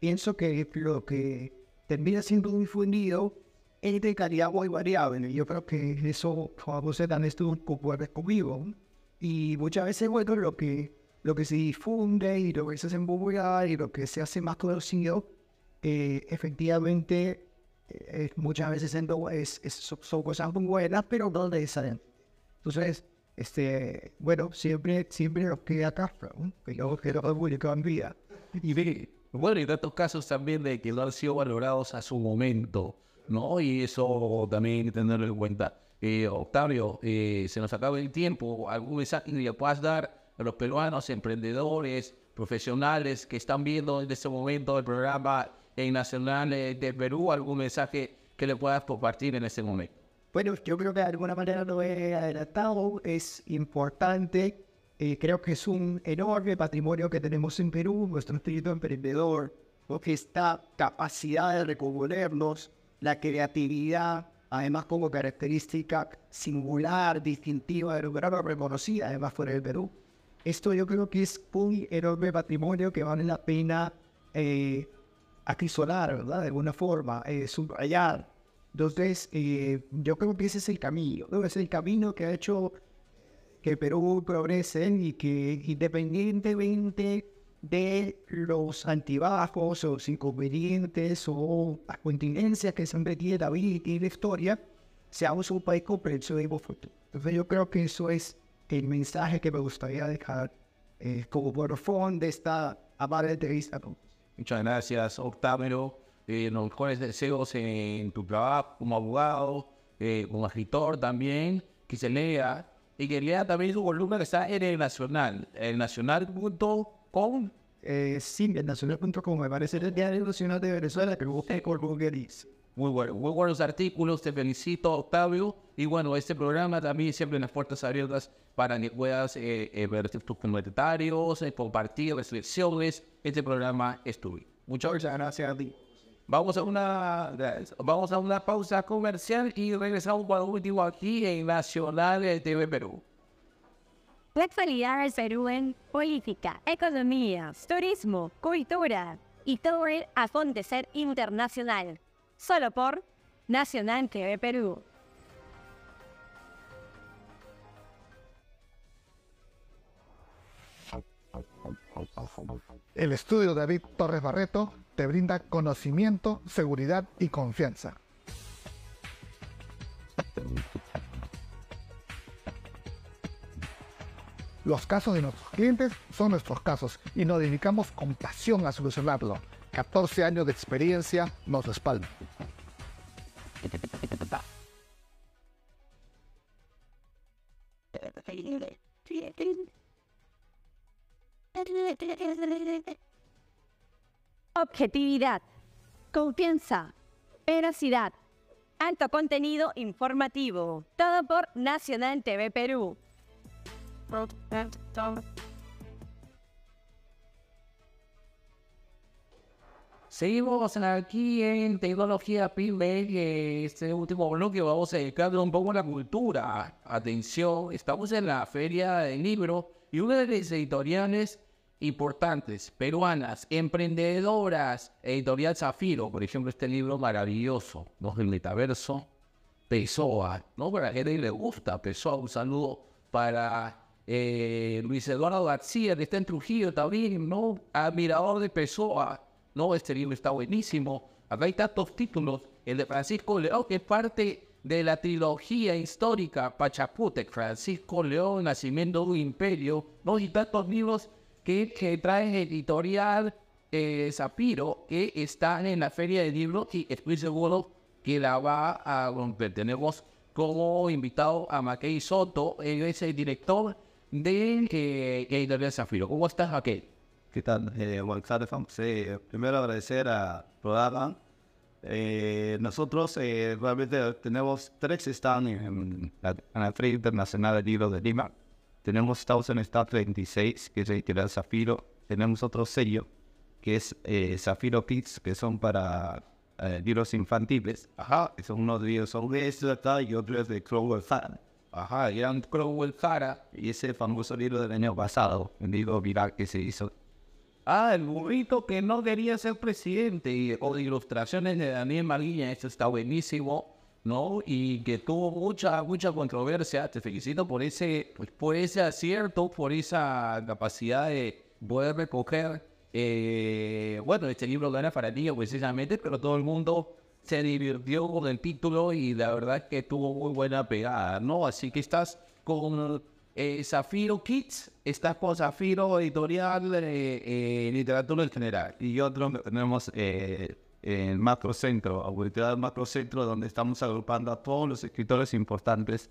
pienso que lo que termina siendo difundido es de calidad muy variable. Yo creo que eso, Juan José también estuvo conmigo. Y muchas veces, bueno, lo que, lo que se difunde y lo que se hace popular y lo que se hace más conocido, eh, efectivamente, eh, muchas veces es, es, son cosas muy buenas, pero no necesariamente. Entonces, este, bueno, siempre, siempre nos queda acá, que yo quiero publicar en vida. Y bueno, y tantos casos también de que no han sido valorados a su momento. ¿no? Y eso también hay que tenerlo en cuenta. Eh, Octavio, eh, se nos acaba el tiempo. ¿Algún mensaje que le puedas dar a los peruanos, emprendedores, profesionales que están viendo en este momento el programa en Nacional de Perú? ¿Algún mensaje que le puedas compartir en este momento? Bueno, yo creo que de alguna manera lo he adelantado. Es importante. Eh, creo que es un enorme patrimonio que tenemos en Perú, nuestro espíritu emprendedor, porque esta capacidad de recomponernos la creatividad, además como característica singular, distintiva de programa reconocida, además fuera del Perú. Esto yo creo que es un enorme patrimonio que vale la pena eh, acrisolar, ¿verdad? De alguna forma, eh, subrayar. Entonces, eh, yo creo que ese es el camino, ¿no? Es el camino que ha hecho que Perú progrese y que independientemente de los antibajos o los inconvenientes o las contingencias que siempre tiene David y la historia, seamos un país comprensivo futuro. Entonces yo creo que eso es el mensaje que me gustaría dejar eh, como fondo de esta amable entrevista. Muchas gracias, Octavio. Eh, los mejores deseos en tu trabajo como abogado, eh, como escritor también, que se lea y que lea también su columna que está en el Nacional, el nacional.com. Eh, sí, el nacional.com, me parece el Diario Nacional de Venezuela, que busqué por Google Muy bueno, muy buenos artículos, te felicito Octavio. Y bueno, este programa también siempre en las puertas abiertas para que puedas eh, eh, ver tus comentarios, eh, compartir reflexiones. Este programa es tuyo. Muchas gracias a ti. Vamos a una, vamos a una pausa comercial y regresamos para último aquí en Nacional TV Perú. La actualidad del Perú en política, economía, turismo, cultura y todo el acontecer internacional. Solo por Nacional TV Perú. El estudio David Torres Barreto te brinda conocimiento, seguridad y confianza. Los casos de nuestros clientes son nuestros casos y nos dedicamos con pasión a solucionarlo. 14 años de experiencia nos respaldan. Objetividad, confianza, veracidad, alto contenido informativo. Todo por Nacional TV Perú. Seguimos aquí en Tecnología PyME, este último bloque vamos a dedicarle un poco a la cultura. Atención, estamos en la Feria del Libro y una de las editoriales importantes, peruanas, emprendedoras, Editorial Zafiro, por ejemplo, este libro maravilloso, ¿no? El metaverso, Pessoa, ¿no? Para la gente le gusta Pessoa, un saludo para eh, Luis Eduardo García, que está en Trujillo también, ¿no? Admirador de Pessoa, ¿no? Este libro está buenísimo. Acá hay tantos títulos. El de Francisco León, que es parte de la trilogía histórica Pachapútec, Francisco León, Nacimiento de un Imperio, ¿no? Y tantos libros que, que trae editorial eh, Zapiro, que están en la Feria de Libros y estoy seguro que la va a romper. Tenemos como invitado a Mackey Soto, él es el director de eh, Editorial Zafiro. ¿Cómo estás, Mackey? ¿Qué tal? Eh, buenas. Eh, primero agradecer a programa. Eh, nosotros eh, realmente tenemos tres stands en en la Feria Internacional del Libro de Lima. Tenemos en Stand 36, que es editorial Zafiro. Tenemos otro sello, que es eh, Zafiro Kids, que son para eh, libros infantiles. Ajá. Que son unos libros sobre esto acá y otros de Crowell Fan. Ajá, Ian Crowell Jara. Y ese famoso libro del año pasado, el libro viral que se hizo. Ah, el burrito que no quería ser presidente. y- o de ilustraciones de Daniel Maguilla, eso está buenísimo, ¿no? Y que tuvo mucha, mucha controversia. Te felicito por ese, pues, por ese acierto, por esa capacidad de poder recoger. eh, bueno, este libro gana para ti, precisamente, pero todo el mundo se divirtió con el título y la verdad es que tuvo muy buena pegada, ¿no? Así que estás con eh, Zafiro Kids, estás con Zafiro Editorial eh, Literatura en general. Y otro tenemos eh, el Macrocentro, Autoridad Macrocentro, donde estamos agrupando a todos los escritores importantes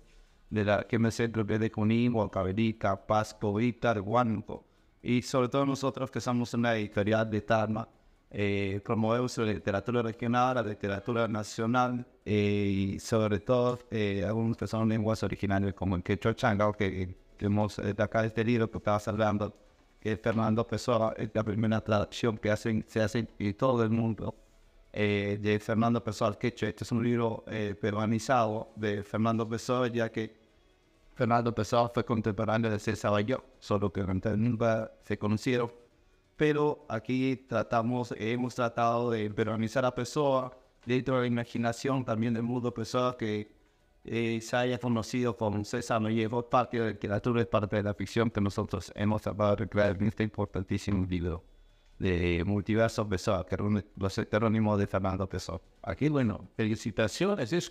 de la que me centro que de Junín, Huancavelica, Pasco, Víctor, Huánuco. Y sobre todo nosotros que somos una editorial de Tarma, eh, promovemos la literatura regional, la literatura nacional eh, y sobre todo eh, algunos que son lenguas originales como el quechua changao que, que hemos eh, acá este libro que estabas hablando que Fernando Pessoa, es la primera traducción que hacen, se hace en todo el mundo eh, de Fernando Pessoa quechua. Este es un libro eh, peruanizado de Fernando Pessoa, ya que Fernando Pessoa fue contemporáneo de César Bayó, solo que nunca se conocieron. Pero aquí tratamos, hemos tratado de peruanizar a Pessoa dentro de la imaginación también del mundo Pessoa que eh, se haya conocido como César Vallejo, parte de la literatura, parte de la ficción que nosotros hemos tratado de recrear en este importantísimo libro de Multiverso Pessoa, que reúne los heterónimos de Fernando Pessoa. Aquí, bueno, felicitaciones. Es,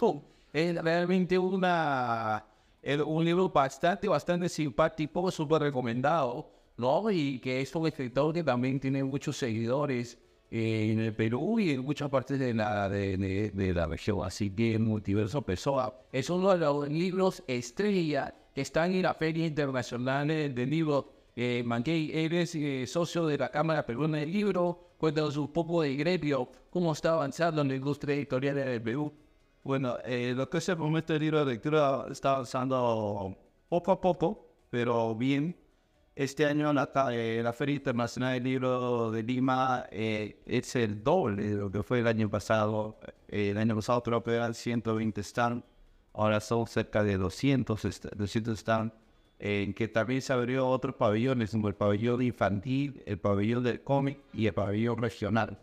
es realmente una, el- un libro bastante, bastante simpático, súper recomendado, ¿no? Y que es un escritor que también tiene muchos seguidores eh, en el Perú y en muchas partes de la, de, de- de la región. Así que Multiverso Pessoa es uno de los libros estrella que están en la Feria Internacional del Libro. Eh, Manguey, eres eh, socio de la Cámara Peruana del Libro. Cuéntanos un poco de gremio, cómo está avanzando en la industria editorial en el Perú. Bueno, eh, lo que es el libro de lectura está avanzando poco a poco, pero bien. Este año la, eh, la Feria Internacional del Libro de Lima eh, es el doble de lo que fue el año pasado. Eh, el año pasado creo que eran 120 stands, ahora son cerca de 200, est- 200 stands, en que también se abrió otros pabellones, como el pabellón infantil, el pabellón del cómic y el pabellón regional.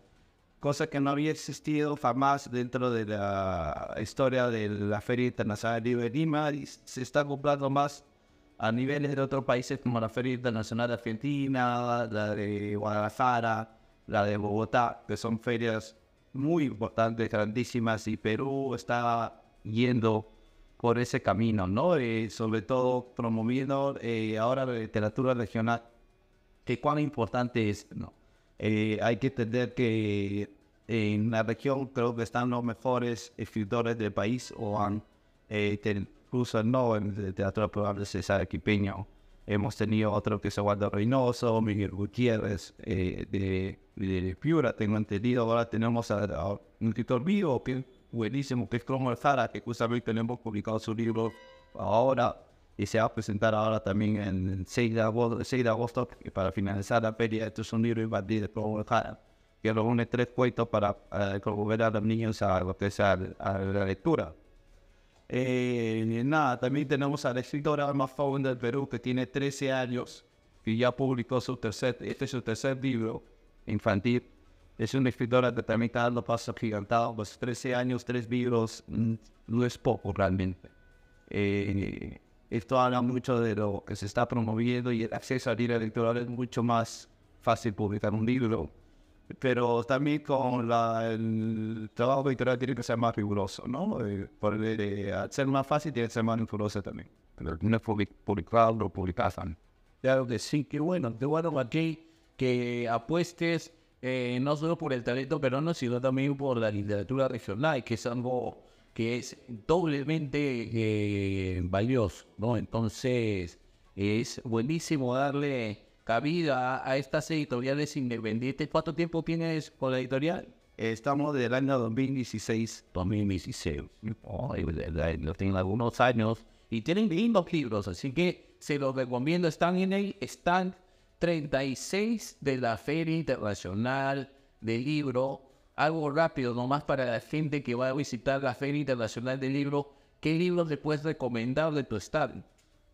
Cosa que no había existido jamás dentro de la historia de la Feria Internacional del Libro de Lima y se está comprando más a niveles de otros países como la Feria Internacional de Argentina, la de Guadalajara, la de Bogotá, que son ferias muy importantes, grandísimas, y Perú está yendo por ese camino, ¿no? Eh, sobre todo promoviendo eh, ahora la literatura regional, que cuán importante es, ¿no? Eh, hay que entender que en la región creo que están los mejores escritores del país, o han, eh, incluso no en el teatro probable César Quipeño. Hemos tenido otro que es Eduardo Reynoso, Miguel Gutiérrez eh, de, de Piura, tengo entendido. Ahora tenemos a, a un escritor vivo que buenísimo, que es Cromer Zara, que justamente tenemos publicado su libro ahora y se va a presentar ahora también en el 6 de agosto, 6 de agosto para finalizar la feria. Esto es un libro infantil de Cromer Zara que reúne tres cuentos para eh, promover a los niños a lo que es a, la lectura. Eh, nada, también tenemos a la escritora más joven del Perú que tiene 13 años, que ya publicó su tercer, este es su tercer libro infantil. Es una escritora que también está dando pasos gigantados, los 13 años, tres libros, mm, no es poco realmente. Eh, esto habla mucho de lo que se está promoviendo y el acceso al libro electoral es mucho más fácil publicar un libro pero también con la, el trabajo editorial tiene que ser más riguroso, ¿no? Eh, por, eh, al ser más fácil tiene que ser más riguroso también. Pero no es public- publicarlo, publicarlo. Claro que sí, qué bueno, qué bueno aquí que apuestes eh, no solo por el talento peruano, sino también por la literatura regional, que es algo que es doblemente eh, valioso, ¿no? Entonces, es buenísimo darle cabida a estas editoriales independientes. ¿Cuánto tiempo tienes con la editorial? Estamos del año 2016. 2016. Oh, tienen algunos años y tienen lindos libros, así que se los recomiendo. Están en el stand 36 de la Feria Internacional del Libro. Algo rápido, nomás para la gente que va a visitar la Feria Internacional del Libro. ¿Qué libros le puedes recomendar de tu stand?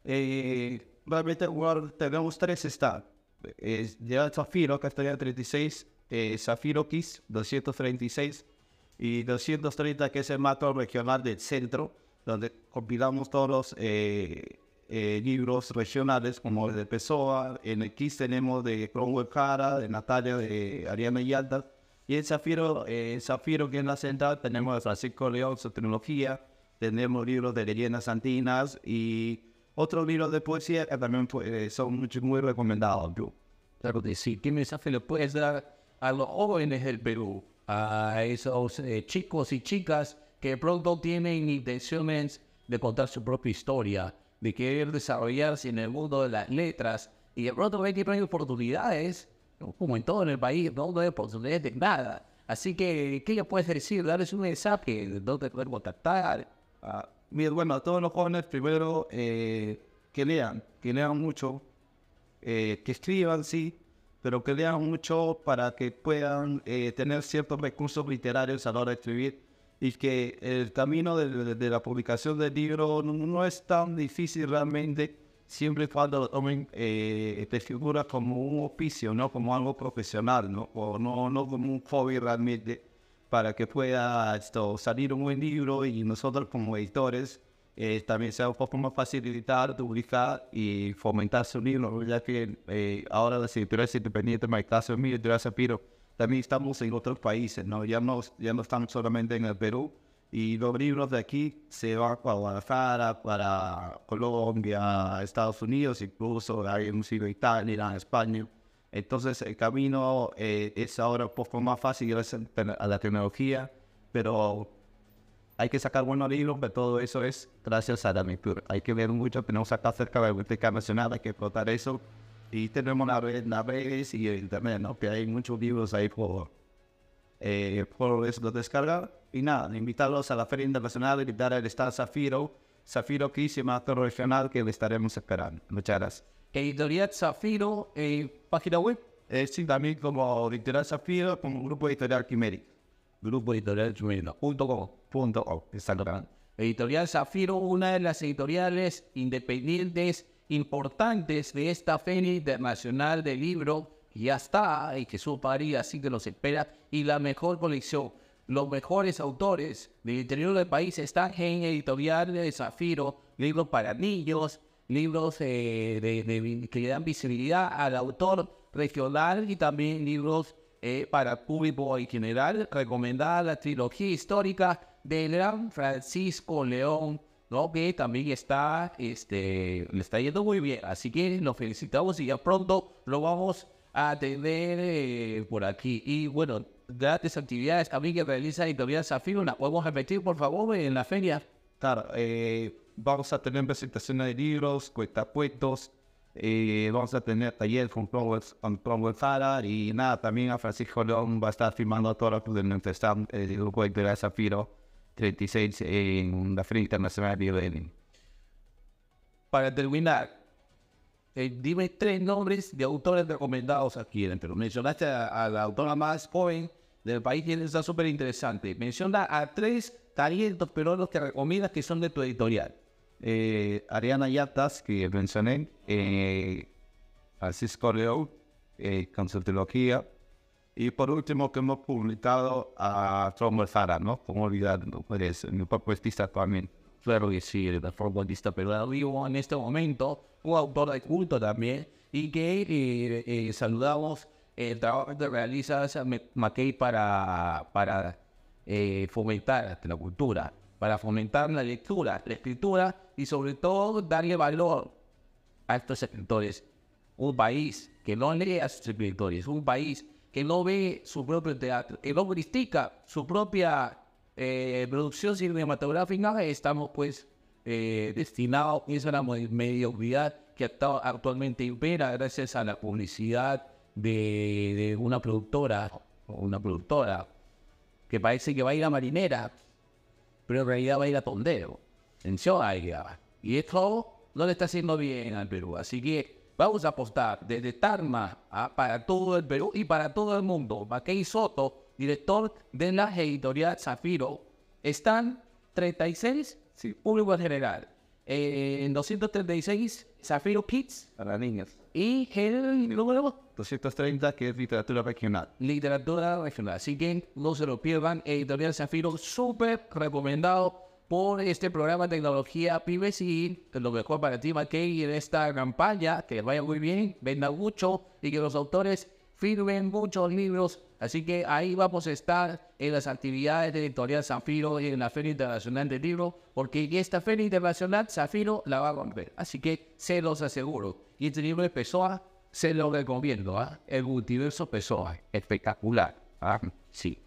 Eh, realmente tenemos tres stands. Es ya Zafiro, que estaría 36, eh, Zafiro Kiss 236 y 230, que es el macro regional del centro, donde compilamos todos los eh, eh, libros regionales como el de Pessoa. En el tenemos de Cromwell Cara, de Natalia, de Ariana Yalta. Y en Zafiro, eh, Zafiro, que es la central, tenemos a Francisco León, su tecnología. Tenemos libros de leyendas antinas y otros libros de poesía que también pues, son muy, muy recomendados. ¿no? Claro que sí. ¿Qué mensaje le puedes dar a los jóvenes del Perú? A esos eh, chicos y chicas que de pronto tienen intenciones de contar su propia historia, de querer desarrollarse en el mundo de las letras y de pronto ven que hay oportunidades, como en todo en el país, no, hay oportunidades de nada. Así que, ¿qué le puedes decir? Darles un mensaje de dónde poder contactar. Ah, bueno, a todos los jóvenes, primero, eh, que lean, que lean mucho, eh, que escriban, sí, pero que lean mucho para que puedan eh, tener ciertos recursos literarios a la hora de escribir y que el camino de, de- de la publicación del libro no, es tan difícil realmente, siempre y cuando lo tomen eh, de figura como un oficio, ¿no? Como algo profesional, ¿no? O no, no como un hobby realmente, para que pueda esto, salir un buen libro y nosotros como editores eh, también sea un poco más facilitar, publicar y fomentar su libro, ya que eh, ahora las editoriales independientes, en el caso mi editorial Zapiro, también estamos en otros países, ¿no? Ya no, ya no estamos solamente en el Perú y los libros de aquí se van para Guadalajara, para Colombia, Estados Unidos, incluso hay un sitio Italia, España. Entonces el camino eh, es ahora un poco más fácil gracias a la tecnología, pero hay que sacar buenos libros, pero todo eso es gracias a la lectura. Hay que ver mucho, tenemos acá cerca de la Biblioteca Nacional, hay que explotar eso. Y tenemos las redes, las redes y el internet, ¿no? Que hay muchos libros ahí por, eh, por eso descargar. Y nada, invitarlos a la Feria Internacional, invitar al Star Zafiro, Zafiro Kiss y Master Regional, que le estaremos esperando. Muchas gracias. Editorial Zafiro, eh, página web. Eh, sí, también como Editorial Zafiro, como Grupo Editorial Quimérica. Grupo Editorial Chumeno.com. Punto com. Exactamente. Editorial Zafiro, una de las editoriales independientes importantes de esta Feria Internacional del Libro, ya está, y Jesús París así que nos espera, y la mejor colección. Los mejores autores del interior del país están en Editorial de Zafiro, libros para niños, libros eh, de- de- que dan visibilidad al autor regional y también libros eh, para público en general. Recomendada la trilogía histórica del gran Francisco León, ¿no? que también está, este, le está yendo muy bien. Así que lo felicitamos y ya pronto lo vamos a tener eh, por aquí. Y bueno, grandes actividades también que realiza Editorial Zafiro, ¿la podemos repetir por favor en la feria? Claro, eh, vamos a tener presentaciones de libros, cuentacuentos, eh, vamos a tener taller con Cromwell, Zara y nada, también a Francisco León va a estar firmando lo de nuestro stand, el grupo de Zafiro 36 en la Feria Internacional de Lenin. Para terminar, eh, dime tres nombres de autores recomendados aquí en Perú. Mencionaste a, a la autora más joven del país y está súper interesante. Menciona a tres talentos peruanos que recomiendas que son de tu editorial. Eh, Ariana Yatas, que mencioné, eh, Francisco León, eh, con su trilogía, y por último que hemos publicado a Cromwell Zara, ¿no? Como olvidar, no puedes, mi propuesta actualmente. Claro que sí, el futbolista peruano vivo en este momento, un autor de culto también, y que eh, eh, saludamos el trabajo que realiza Mackey para, para eh, fomentar la cultura, para fomentar la lectura, la escritura y sobre todo darle valor a estos escritores. Un país que no lee a sus escritores, un país que no ve su propio teatro, que no critica su propia eh, producción cinematográfica, estamos pues eh, destinado a la mediocridad que actualmente impera gracias a la publicidad de, una productora una productora que parece que va a ir a marinera, pero en realidad va a ir a tondero. A ella. Y esto no le está haciendo bien al Perú. Así que vamos a apostar desde Tarma ah, para todo el Perú y para todo el mundo. Mackey Soto, director de la editorial Zafiro, están 36, sí, público en general. Eh, en 236, Zafiro Kids Para niños. y el número 230, que es literatura regional. literatura regional. Así que no se lo pierdan. Editorial Zafiro, súper recomendado por este programa de tecnología Pibes y lo mejor para ti, Mackey, en esta campaña. Que vaya muy bien, venda mucho y que los autores firmen muchos libros. Así que ahí vamos a estar en las actividades de Editorial Zafiro y en la Feria Internacional del Libro, porque esta Feria Internacional Zafiro la va a romper. Así que se los aseguro. Y este libro de Pessoa se lo recomiendo, ¿ah? El multiverso Pessoa. Espectacular. ¿ah? Sí.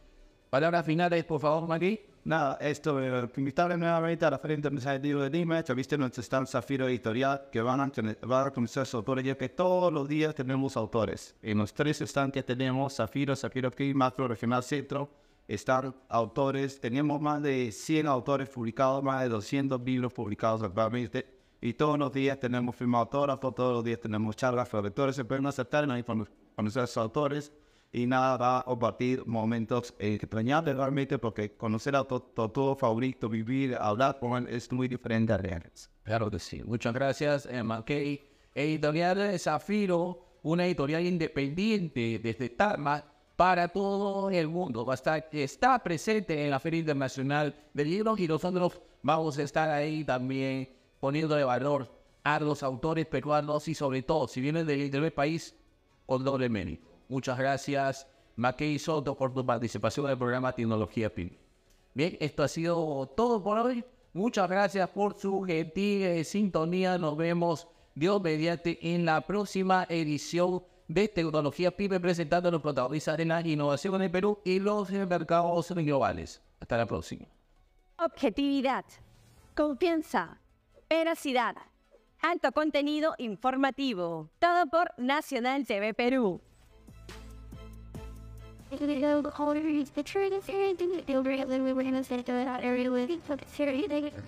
Palabras finales, por favor, Mari. Nada, esto, eh, invitarles nuevamente a la Feria Internacional del Libro de Lima, ya viste nuestro stand Zafiro Editorial, que van a, tener- van a conocer sus autores, ya que todos los días tenemos autores. En los tres stands que tenemos, Zafiro, Zafiro aquí, Macro Regional Centro, están autores, tenemos más de 100 autores publicados, más de 200 libros publicados actualmente, y todos los días tenemos firma autógrafo, todos los días tenemos charlas, lectores se pueden ahí con conocer a sus autores, y nada, va a compartir momentos extrañables realmente porque conocer a tu, tu autor favorito, vivir, hablar con él es muy diferente a reales. Claro que sí. Muchas gracias, eh, Mackey. Editorial Zafiro, una editorial independiente desde Tarma para todo el mundo. Va a estar, está presente en la Feria Internacional del Libro y nosotros vamos a estar ahí también poniéndole valor a los autores peruanos y sobre todo, si vienen del, del país, con doble mérito. Muchas gracias, Mackey Soto, por tu participación en el programa Tecnología PIB. Bien, esto ha sido todo por hoy. Muchas gracias por su gentil eh, sintonía. Nos vemos, Dios mediante, en la próxima edición de Tecnología PYME presentando a los protagonistas de la innovación en el Perú y los eh, mercados globales. Hasta la próxima. Objetividad, confianza, veracidad, alto contenido informativo. Todo por Nacional TV Perú. the whole series, the children's series, the children's series, the children's series, the children's series, the children's series, the children's series, the children's series, the the children's series, the